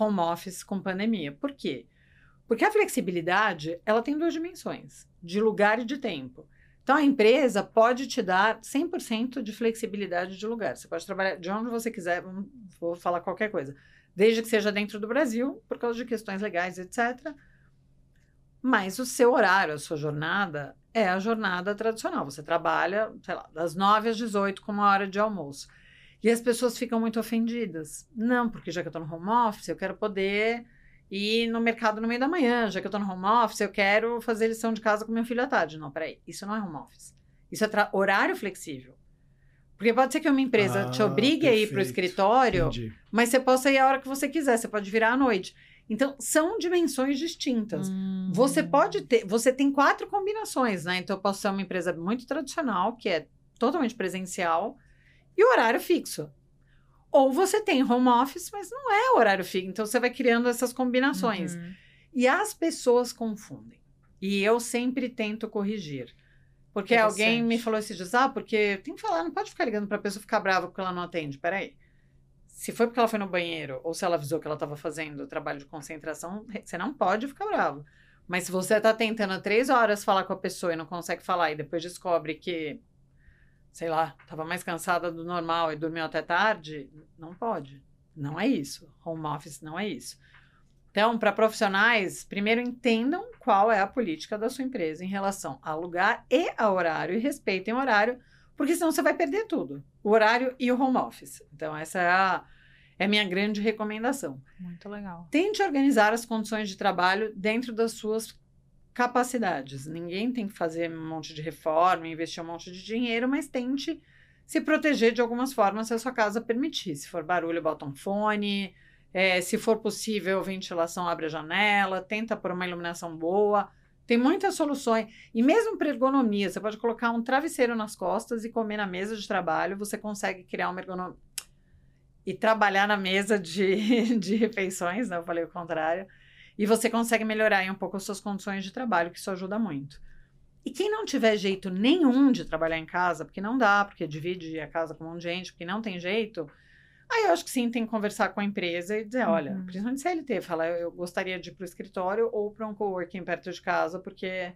home office com pandemia. Por quê? Porque a flexibilidade, ela tem duas dimensões, de lugar e de tempo. Então a empresa pode te dar 100% de flexibilidade de lugar. Você pode trabalhar de onde você quiser, vou falar qualquer coisa, desde que seja dentro do Brasil, por causa de questões legais, etc mas o seu horário, a sua jornada é a jornada tradicional. Você trabalha, sei lá, das 9 às 18 com uma hora de almoço. E as pessoas ficam muito ofendidas. Não, porque já que eu estou no home office, eu quero poder ir no mercado no meio da manhã. Já que eu estou no home office, eu quero fazer lição de casa com meu filho à tarde. Não, peraí, isso não é home office. Isso é horário flexível. Porque pode ser que uma empresa ah, te obrigue perfeito. a ir para o escritório, Entendi. mas você possa ir a hora que você quiser, você pode virar à noite. Então, são dimensões distintas. Hum. Você pode ter, você tem quatro combinações, né? Então, eu posso ser uma empresa muito tradicional, que é totalmente presencial, e horário fixo. Ou você tem home office, mas não é horário fixo. Então, você vai criando essas combinações. Uhum. E as pessoas confundem. E eu sempre tento corrigir. Porque alguém me falou esses dias, ah, porque tem que falar, não pode ficar ligando para a pessoa ficar brava porque ela não atende. Peraí se foi porque ela foi no banheiro ou se ela avisou que ela estava fazendo trabalho de concentração, você não pode ficar bravo. Mas se você está tentando três horas falar com a pessoa e não consegue falar e depois descobre que, sei lá, estava mais cansada do normal e dormiu até tarde, não pode. Não é isso. Home office não é isso. Então, para profissionais, primeiro entendam qual é a política da sua empresa em relação a lugar e a horário e respeitem o horário porque senão você vai perder tudo: o horário e o home office. Então, essa é a, é a minha grande recomendação. Muito legal. Tente organizar as condições de trabalho dentro das suas capacidades. Ninguém tem que fazer um monte de reforma, investir um monte de dinheiro, mas tente se proteger de algumas formas se a sua casa permitir. Se for barulho, bota um fone. É, se for possível, ventilação, abre a janela. Tenta por uma iluminação boa. Tem muitas soluções. E mesmo para ergonomia, você pode colocar um travesseiro nas costas e comer na mesa de trabalho, você consegue criar uma ergonomia. E trabalhar na mesa de, de refeições, né? Eu falei o contrário. E você consegue melhorar um pouco as suas condições de trabalho, que isso ajuda muito. E quem não tiver jeito nenhum de trabalhar em casa, porque não dá, porque divide a casa com um monte de gente, porque não tem jeito, aí eu acho que sim, tem que conversar com a empresa e dizer, olha, Uhum. principalmente CLT, fala, eu, eu gostaria de ir para o escritório ou para um coworking perto de casa, porque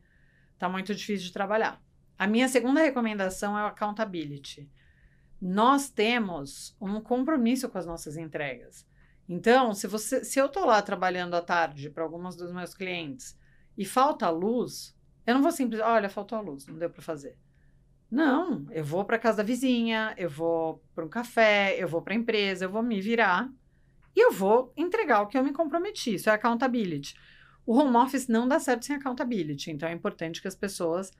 tá muito difícil de trabalhar. A minha segunda recomendação é o accountability. Nós temos um compromisso com as nossas entregas. Então, se você, se eu estou lá trabalhando à tarde para alguns dos meus clientes e falta luz, eu não vou simplesmente, olha, faltou a luz, não deu para fazer. Não, eu vou para casa da vizinha, eu vou para um café, eu vou para a empresa, eu vou me virar e eu vou entregar o que eu me comprometi. Isso é accountability. O home office não dá certo sem accountability, então é importante que as pessoas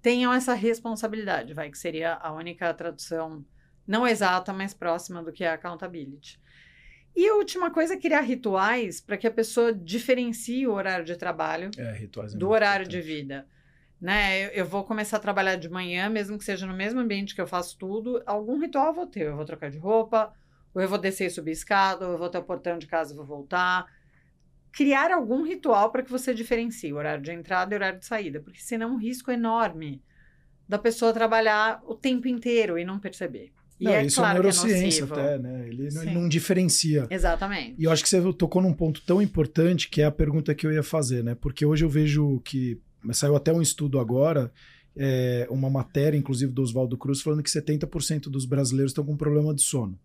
tenham essa responsabilidade, vai que seria a única tradução não exata, mas próxima do que é accountability. E a última coisa é criar rituais para que a pessoa diferencie o horário de trabalho É, é do horário de importante. vida. Né? Eu, eu vou começar a trabalhar de manhã, mesmo que seja no mesmo ambiente que eu faço tudo, algum ritual eu vou ter. Eu vou trocar de roupa, ou eu vou descer e subir escada, ou eu vou até o portão de casa e vou voltar. Criar algum ritual para que você diferencie o horário de entrada e o horário de saída, porque senão é um risco enorme da pessoa trabalhar o tempo inteiro e não perceber. E Não, é isso claro é que é neurociência nocivo. até, né? Ele não, ele não diferencia. Exatamente. E eu acho que você tocou num ponto tão importante que é a pergunta que eu ia fazer, né? Porque hoje eu vejo que saiu até um estudo agora, é, uma matéria, inclusive do Oswaldo Cruz, falando que 70% dos brasileiros estão com problema de sono.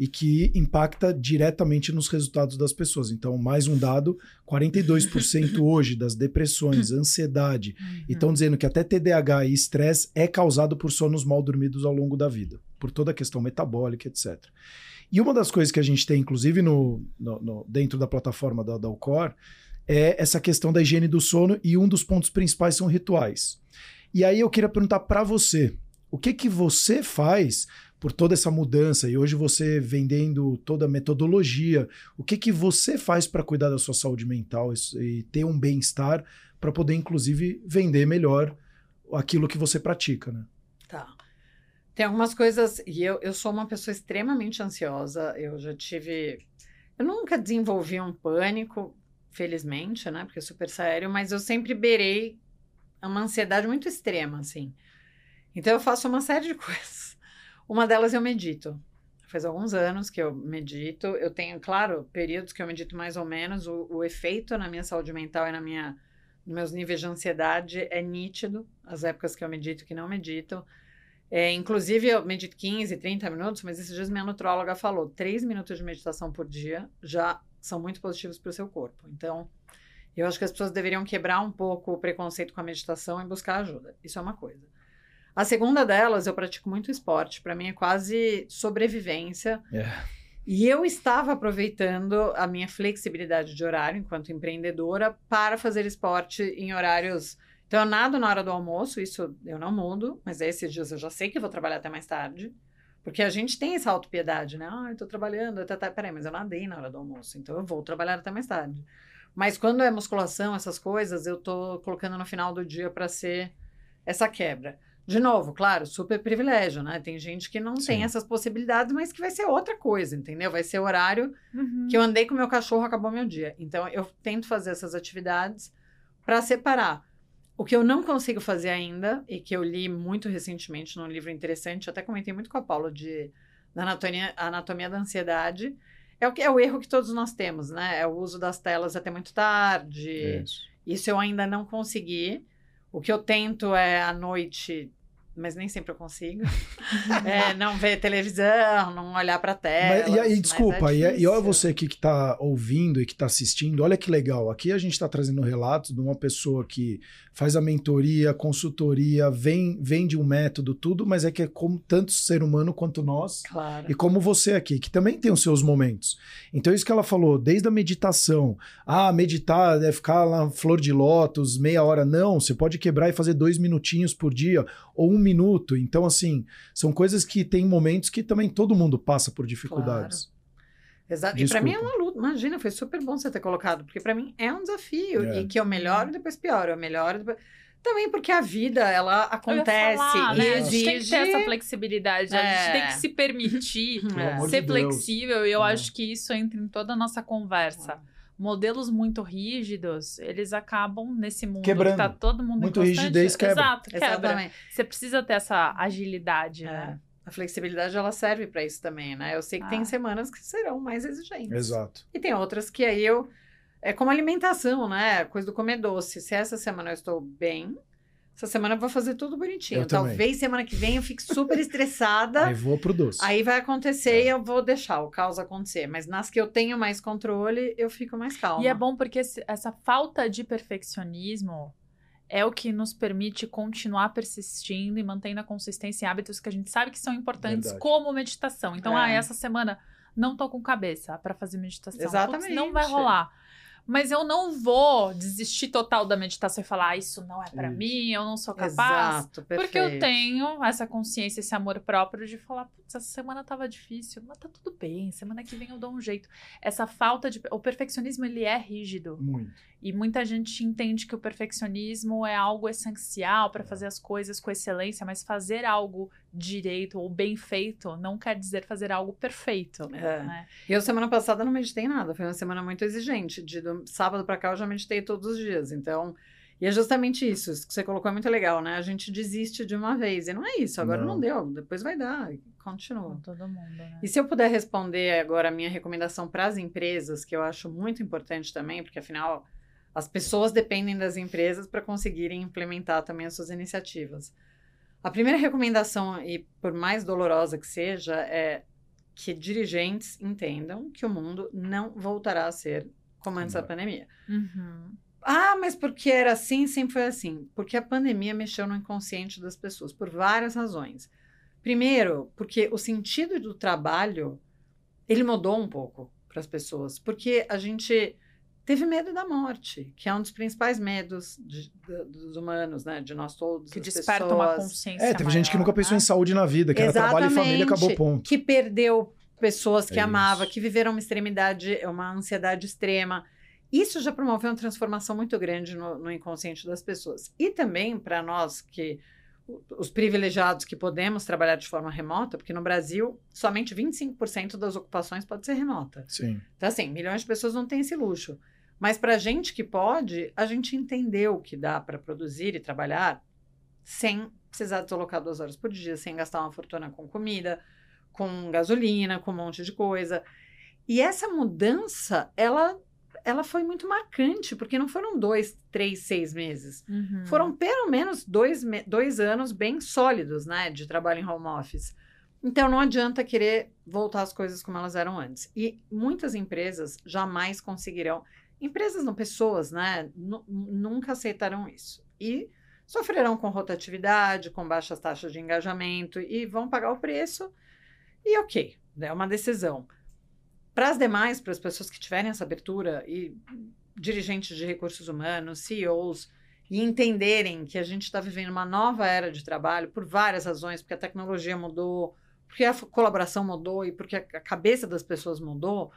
E que impacta diretamente nos resultados das pessoas. Então, mais um dado: 42% hoje das depressões, ansiedade, e estão dizendo que até TDAH e estresse é causado por sonos mal dormidos ao longo da vida, por toda a questão metabólica, etc. E uma das coisas que a gente tem, inclusive, no, no- no- dentro da plataforma da, da Alcor, é essa questão da higiene do sono, e um dos pontos principais são rituais. E aí eu queria perguntar para você, o que que você faz por toda essa mudança, e hoje você vendendo toda a metodologia, o que que você faz para cuidar da sua saúde mental e, ter um bem-estar para poder, inclusive, vender melhor aquilo que você pratica, né? Tá. Tem algumas coisas, e eu, eu sou uma pessoa extremamente ansiosa, eu já tive. Eu nunca desenvolvi um pânico, felizmente, né? Porque é super sério, mas eu sempre beirei uma ansiedade muito extrema, assim. Então eu faço uma série de coisas. Uma delas eu medito. Faz alguns anos que eu medito. Eu tenho, claro, períodos que eu medito mais ou menos. O, o efeito na minha saúde mental e na minha, nos meus níveis de ansiedade é nítido. As épocas que eu medito que não medito. É, inclusive, eu medito 15, 30 minutos, mas esses dias minha nutróloga falou: 3 minutos de meditação por dia já são muito positivos para o seu corpo. Então, eu acho que as pessoas deveriam quebrar um pouco o preconceito com a meditação e buscar ajuda. Isso é uma coisa. A segunda delas, eu pratico muito esporte. Para mim é quase sobrevivência. É. E eu estava aproveitando a minha flexibilidade de horário enquanto empreendedora para fazer esporte em horários. Então, eu nado na hora do almoço, isso eu não mudo, mas esses dias eu já sei que vou trabalhar até mais tarde. Porque a gente tem essa autopiedade, né? Ah, eu tô trabalhando, até, até, peraí, mas eu nadei na hora do almoço, então eu vou trabalhar até mais tarde. Mas quando é musculação, essas coisas, eu tô colocando no final do dia para ser essa quebra. De novo, claro, super privilégio, né? Tem gente que não Sim. tem essas possibilidades, mas que vai ser outra coisa, entendeu? Vai ser horário Uhum. que eu andei com meu cachorro, acabou meu dia. Então, eu tento fazer essas atividades para separar. O que eu não consigo fazer ainda, e que eu li muito recentemente num livro interessante, até comentei muito com a Paula de da anatomia, anatomia da ansiedade, é o, que, é o erro que todos nós temos, né? É o uso das telas até muito tarde. Isso. Isso eu ainda não consegui. O que eu tento é à noite, mas nem sempre eu consigo. é, não ver televisão, não olhar para tela. Mas, e aí, desculpa, e, e olha é você aqui que está ouvindo e que está assistindo, olha que legal. Aqui a gente está trazendo relatos de uma pessoa que faz a mentoria, consultoria, vem, vende um método, tudo, mas é que é como tanto ser humano quanto nós. Claro. E como você aqui, que também tem os seus momentos. Então, isso que ela falou, desde a meditação. Ah, meditar é ficar lá, flor de lótus, meia hora. Não, você pode quebrar e fazer dois minutinhos por dia, ou um minuto. Então, assim, são coisas que tem momentos que também todo mundo passa por dificuldades. Exato. E para mim é uma luta. imagina, foi super bom você ter colocado, porque para mim é um desafio. É. E que eu melhoro e depois pioro, eu melhoro e depois. Também porque a vida, ela acontece falar, e né? A exige. gente tem que ter essa flexibilidade, a gente É. tem que se permitir É. ser flexível e eu É. acho que isso entra em toda a nossa conversa. Modelos muito rígidos, eles acabam nesse mundo Quebrando. que tá todo mundo em Muito constante- rigidez quebra. Exato, quebra. Exatamente. Você precisa ter essa agilidade, É. né? A flexibilidade ela serve para isso também, né? Eu sei que Ah. tem semanas que serão mais exigentes. Exato. E tem outras que aí eu. É como alimentação, né? Coisa do comer doce. Se essa semana eu estou bem, essa semana eu vou fazer tudo bonitinho. Eu também. Talvez semana que vem eu fique super estressada. Aí vou pro doce. Aí vai acontecer É. e eu vou deixar o caos acontecer. Mas nas que eu tenho mais controle, eu fico mais calma. E é bom porque esse- essa falta de perfeccionismo é o que nos permite continuar persistindo e mantendo a consistência em hábitos que a gente sabe que são importantes, Verdade. como meditação. Então, É. ah, essa semana não tô com cabeça para fazer meditação. Putz, Exatamente. não vai rolar. Mas eu não vou desistir total da meditação e falar, ah, isso não é para mim, eu não sou capaz. Exato, perfeito. Porque eu tenho essa consciência, esse amor próprio de falar, putz, essa semana tava difícil, mas tá tudo bem, semana que vem eu dou um jeito. Essa falta de. O perfeccionismo, ele é rígido. Muito. E muita gente entende que o perfeccionismo é algo essencial É. para fazer as coisas com excelência, mas fazer algo direito ou bem feito não quer dizer fazer algo perfeito. É. né? E eu semana passada não meditei nada, foi uma semana muito exigente. De do sábado pra cá eu já meditei todos os dias. Então, e é justamente isso, isso que você colocou é muito legal, né? A gente desiste de uma vez. E não é isso, agora não, Não. deu, depois vai dar, e continua. Com todo mundo, né? E se eu puder responder agora a minha recomendação para as empresas, que eu acho muito importante também, porque afinal as pessoas dependem das empresas para conseguirem implementar também as suas iniciativas. A primeira recomendação, e por mais dolorosa que seja, é que dirigentes entendam que o mundo não voltará a ser como antes da pandemia. Uhum. Ah, mas porque era assim, sempre foi assim. Porque a pandemia mexeu no inconsciente das pessoas, por várias razões. Primeiro, porque o sentido do trabalho, ele mudou um pouco para as pessoas. Porque a gente teve medo da morte, que é um dos principais medos de- de- dos humanos, né? De nós todos, Que desperta uma pessoas. consciência. É, teve gente que maior, nunca pensou né? em saúde na vida, que era trabalho e família, Exatamente. acabou ponto. Que perdeu pessoas que É amava, isso. que viveram uma extremidade, uma ansiedade extrema. Isso já promoveu uma transformação muito grande no, no inconsciente das pessoas. E também para nós que os privilegiados que podemos trabalhar de forma remota, porque no Brasil somente 25% das ocupações pode ser remota. Sim. Então, assim, milhões de pessoas não têm esse luxo. Mas para a gente que pode, a gente entendeu que dá para produzir e trabalhar sem precisar deslocar duas horas por dia, sem gastar uma fortuna com comida, com gasolina, com um monte de coisa. E essa mudança, ela, ela foi muito marcante, porque não foram dois, três, seis meses. Uhum. Foram pelo menos dois, dois anos bem sólidos, né, de trabalho em home office. Então não adianta querer voltar as coisas como elas eram antes. E muitas empresas jamais conseguirão, empresas não pessoas, né, nu- nunca aceitarão isso. E sofrerão com rotatividade, com baixas taxas de engajamento e vão pagar o preço. E ok, é uma decisão. Para as demais, para as pessoas que tiverem essa abertura e dirigentes de recursos humanos, CEOs, e entenderem que a gente está vivendo uma nova era de trabalho por várias razões, porque a tecnologia mudou, porque a colaboração mudou e porque a cabeça das pessoas mudou,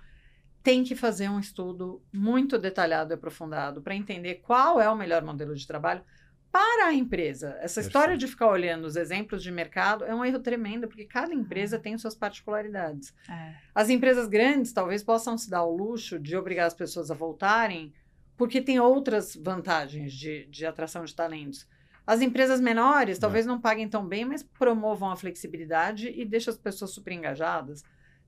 tem que fazer um estudo muito detalhado e aprofundado para entender qual é o melhor modelo de trabalho para a empresa. Essa história de ficar olhando os exemplos de mercado é um erro tremendo, porque cada empresa tem suas particularidades. É. As empresas grandes talvez possam se dar o luxo de obrigar as pessoas a voltarem, porque tem outras vantagens de, de atração de talentos. As empresas menores talvez não paguem tão bem, mas promovam a flexibilidade e deixam as pessoas super engajadas.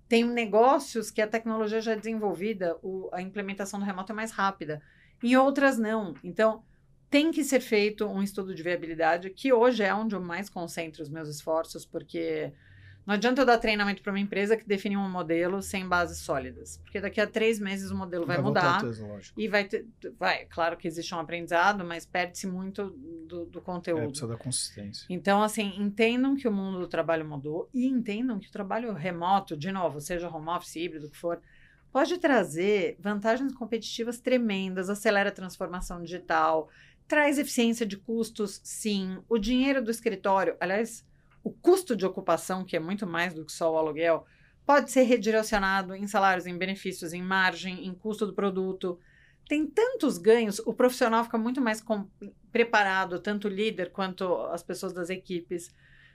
Tem negócios que a tecnologia já é desenvolvida, o- a implementação do remoto é mais rápida. Em outras, não. Então, tem que ser feito um estudo de viabilidade, que hoje é onde eu mais concentro os meus esforços, porque não adianta eu dar treinamento para uma empresa que define um modelo sem bases sólidas, porque daqui a três meses o modelo vai, voltar mudar e vai ter, vai, claro que existe um aprendizado, mas perde-se muito do, do É, conteúdo. precisa da consistência. Então, assim, entendam que o mundo do trabalho mudou e entendam que o trabalho remoto, de novo, seja home office, híbrido, o que for, pode trazer vantagens competitivas tremendas, acelera a transformação digital, traz eficiência de custos, sim. O dinheiro do escritório, aliás, o custo de ocupação, que é muito mais do que só o aluguel, pode ser redirecionado em salários, em benefícios, em margem, em custo do produto. Tem tantos ganhos, o profissional fica muito mais preparado, tanto o líder quanto as pessoas das equipes.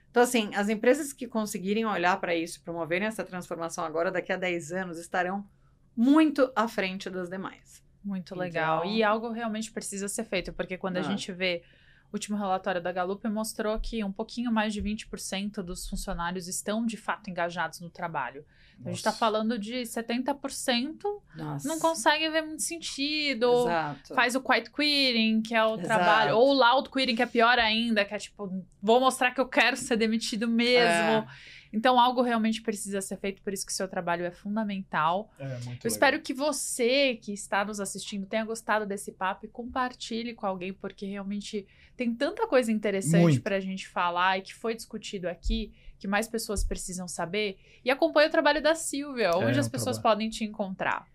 Então, assim, as empresas que conseguirem olhar para isso, promoverem essa transformação agora, daqui a 10 anos, estarão muito à frente das demais. Muito legal. Então... E algo realmente precisa ser feito, porque quando ah. a gente vê o último relatório da Gallup mostrou que um pouquinho mais de 20% dos funcionários estão de fato engajados no trabalho. Então, a gente está falando de 70% Nossa. não consegue ver muito sentido. Exato. Faz o quiet quitting, que é o Exato. trabalho. Ou o loud quitting, que é pior ainda, que é tipo, vou mostrar que eu quero ser demitido mesmo. É. Então, algo realmente precisa ser feito, por isso que o seu trabalho é fundamental. É, muito Eu legal. espero que você que está nos assistindo tenha gostado desse papo e compartilhe com alguém, porque realmente tem tanta coisa interessante para a gente falar e que foi discutido aqui, que mais pessoas precisam saber. E acompanhe o trabalho da Silvia, é, onde é, as pessoas trabalho. podem te encontrar.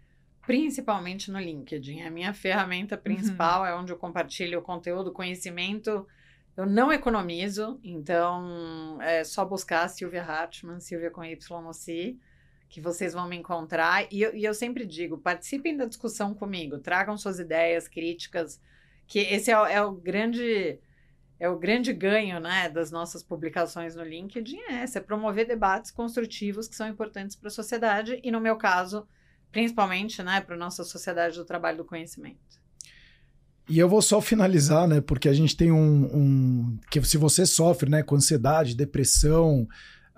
Principalmente no LinkedIn. A minha ferramenta principal uhum. é onde eu compartilho o conteúdo, conhecimento eu não economizo, então é só buscar Silvia Hartmann, Silvia com Y no C, que vocês vão me encontrar. E eu, e eu sempre digo, participem da discussão comigo, tragam suas ideias, críticas, que esse é, é o grande é o grande ganho né, das nossas publicações no LinkedIn, é, é promover debates construtivos que são importantes para a sociedade e, no meu caso, principalmente né, para a nossa sociedade do trabalho do conhecimento. E eu vou só finalizar, né? Porque a gente tem um, um que se você sofre, né, com ansiedade, depressão,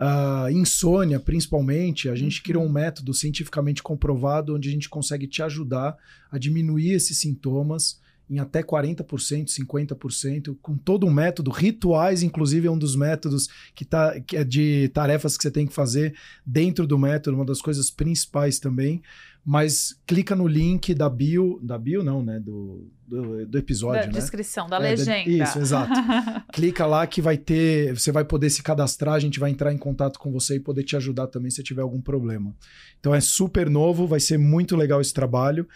uh, insônia, principalmente, a gente criou um uhum. método cientificamente comprovado onde a gente consegue te ajudar a diminuir esses sintomas em até 40%, 50%, com todo um método. Rituais, inclusive, é um dos métodos que, tá, que é de tarefas que você tem que fazer dentro do método, uma das coisas principais também mas clica no link da bio, da bio não, né, do, do, do episódio, da né? descrição, da é, legenda. isso, exato. clica lá que vai ter, você vai poder se cadastrar, a gente vai entrar em contato com você e poder te ajudar também se tiver algum problema. Então é super novo, vai ser muito legal esse trabalho.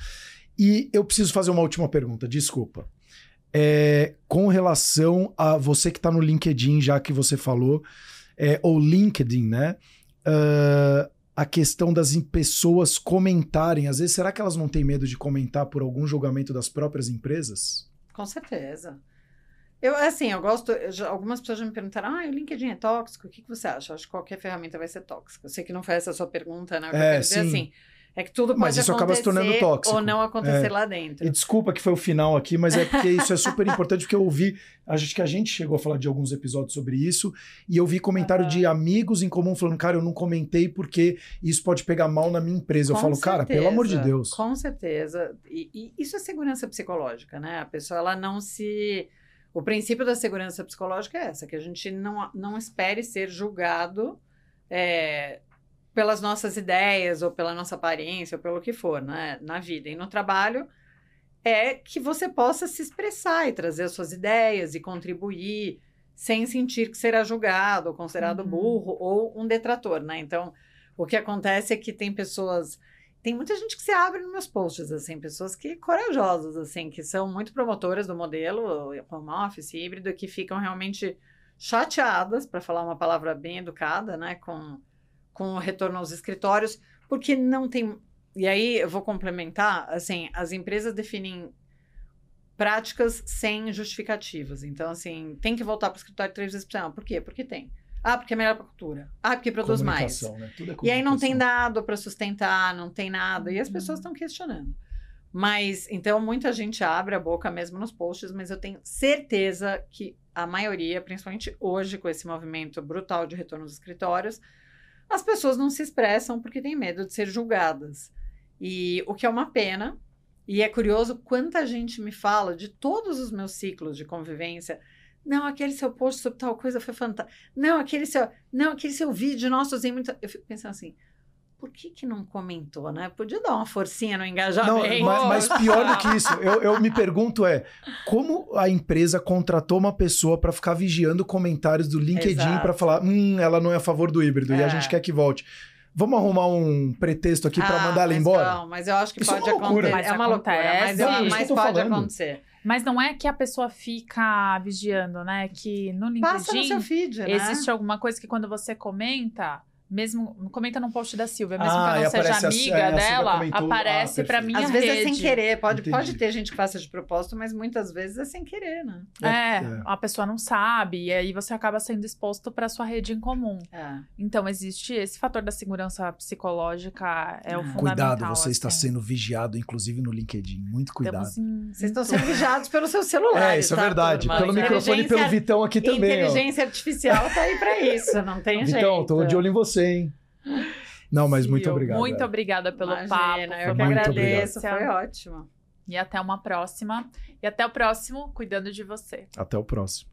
E eu preciso fazer uma última pergunta, desculpa. É, com relação a você que está no LinkedIn, já que você falou, é, ou LinkedIn, né? Uh, a questão das pessoas comentarem. Às vezes, será que elas não têm medo de comentar por algum julgamento das próprias empresas? Com certeza. Eu, assim, eu gosto. Eu já, algumas pessoas já me perguntaram: ah, o LinkedIn é tóxico? O que, que você acha? Eu acho que qualquer ferramenta vai ser tóxica. Eu sei que não foi essa a sua pergunta, né? Eu é, quero dizer assim é que tudo pode mas isso acaba se tornando tóxico. ou não acontecer é. lá dentro. E desculpa que foi o final aqui, mas é porque isso é super importante, porque eu ouvi, acho que a gente chegou a falar de alguns episódios sobre isso, e eu vi comentário uhum. de amigos em comum falando, cara, eu não comentei porque isso pode pegar mal na minha empresa. Com eu falo, certeza, cara, pelo amor de Deus. Com certeza. E, e isso é segurança psicológica, né? A pessoa, ela não se... O princípio da segurança psicológica é essa, que a gente não, não espere ser julgado é, pelas nossas ideias, ou pela nossa aparência, ou pelo que for, né? na vida. E no trabalho, é que você possa se expressar e trazer as suas ideias e contribuir sem sentir que será julgado, ou considerado uhum. burro, ou um detrator, né? Então, o que acontece é que tem pessoas... Tem muita gente que se abre nos meus posts, assim, pessoas que corajosas, assim, que são muito promotoras do modelo home office, híbrido, que ficam realmente chateadas, para falar uma palavra bem educada, né, com com o retorno aos escritórios, porque não tem. E aí eu vou complementar, assim, as empresas definem práticas sem justificativas. Então, assim, tem que voltar para o escritório três vezes por semana. Por quê? Porque tem. Ah, porque é melhor para a cultura. Ah, porque produz mais. Né? É e aí não tem dado para sustentar, não tem nada. E as pessoas estão questionando. Mas, então, muita gente abre a boca mesmo nos posts, mas eu tenho certeza que a maioria, principalmente hoje, com esse movimento brutal de retorno aos escritórios, as pessoas não se expressam porque têm medo de ser julgadas. E o que é uma pena, e é curioso quanta gente me fala de todos os meus ciclos de convivência. Não, aquele seu post sobre tal coisa foi fantástico. Não, aquele seu, não, aquele seu vídeo, nossa, usei muito. Eu fico pensando assim, por que, que não comentou, né? Podia dar uma forcinha no engajamento. Não, mas, mas, pior do que isso, eu, eu me pergunto é como a empresa contratou uma pessoa para ficar vigiando comentários do LinkedIn para falar, hum, ela não é a favor do híbrido é. e a é. gente quer que volte. Vamos arrumar um pretexto aqui ah, para mandar ela embora? Não, mas eu acho que Isso pode é acontecer. Mas é uma loucura, mas, eu, mas pode falando. acontecer. Mas não é que a pessoa fica vigiando, né? Que no LinkedIn Passa no seu feed, né? existe alguma coisa que quando você comenta, mesmo comenta num post da Silvia, mesmo Ah, que eu não seja amiga é, a dela, comentou. aparece Ah, pra perfeito. minha Às vezes rede. é sem querer, pode, Entendi. pode ter gente que faça de propósito, mas muitas vezes é sem querer, né? É, É. a pessoa não sabe, e aí você acaba sendo exposto para sua rede em comum. É. Então, existe esse fator da segurança psicológica, é o Ah. fundamental. Cuidado, você está assim. sendo vigiado, inclusive no LinkedIn. Muito cuidado. Em- Vocês estão sendo vigiados pelo seu celular. É, isso é verdade. Turma? Pelo microfone e pelo Vitão aqui também, ó. Inteligência artificial tá aí pra isso, não tem jeito. Vitão, tô de olho em você, hein? Não, mas muito Sil, obrigado. Muito obrigada pelo Imagina, papo. eu que Muito agradeço, delícia. foi ótimo. E até uma próxima. E até o próximo, cuidando de você. Até o próximo.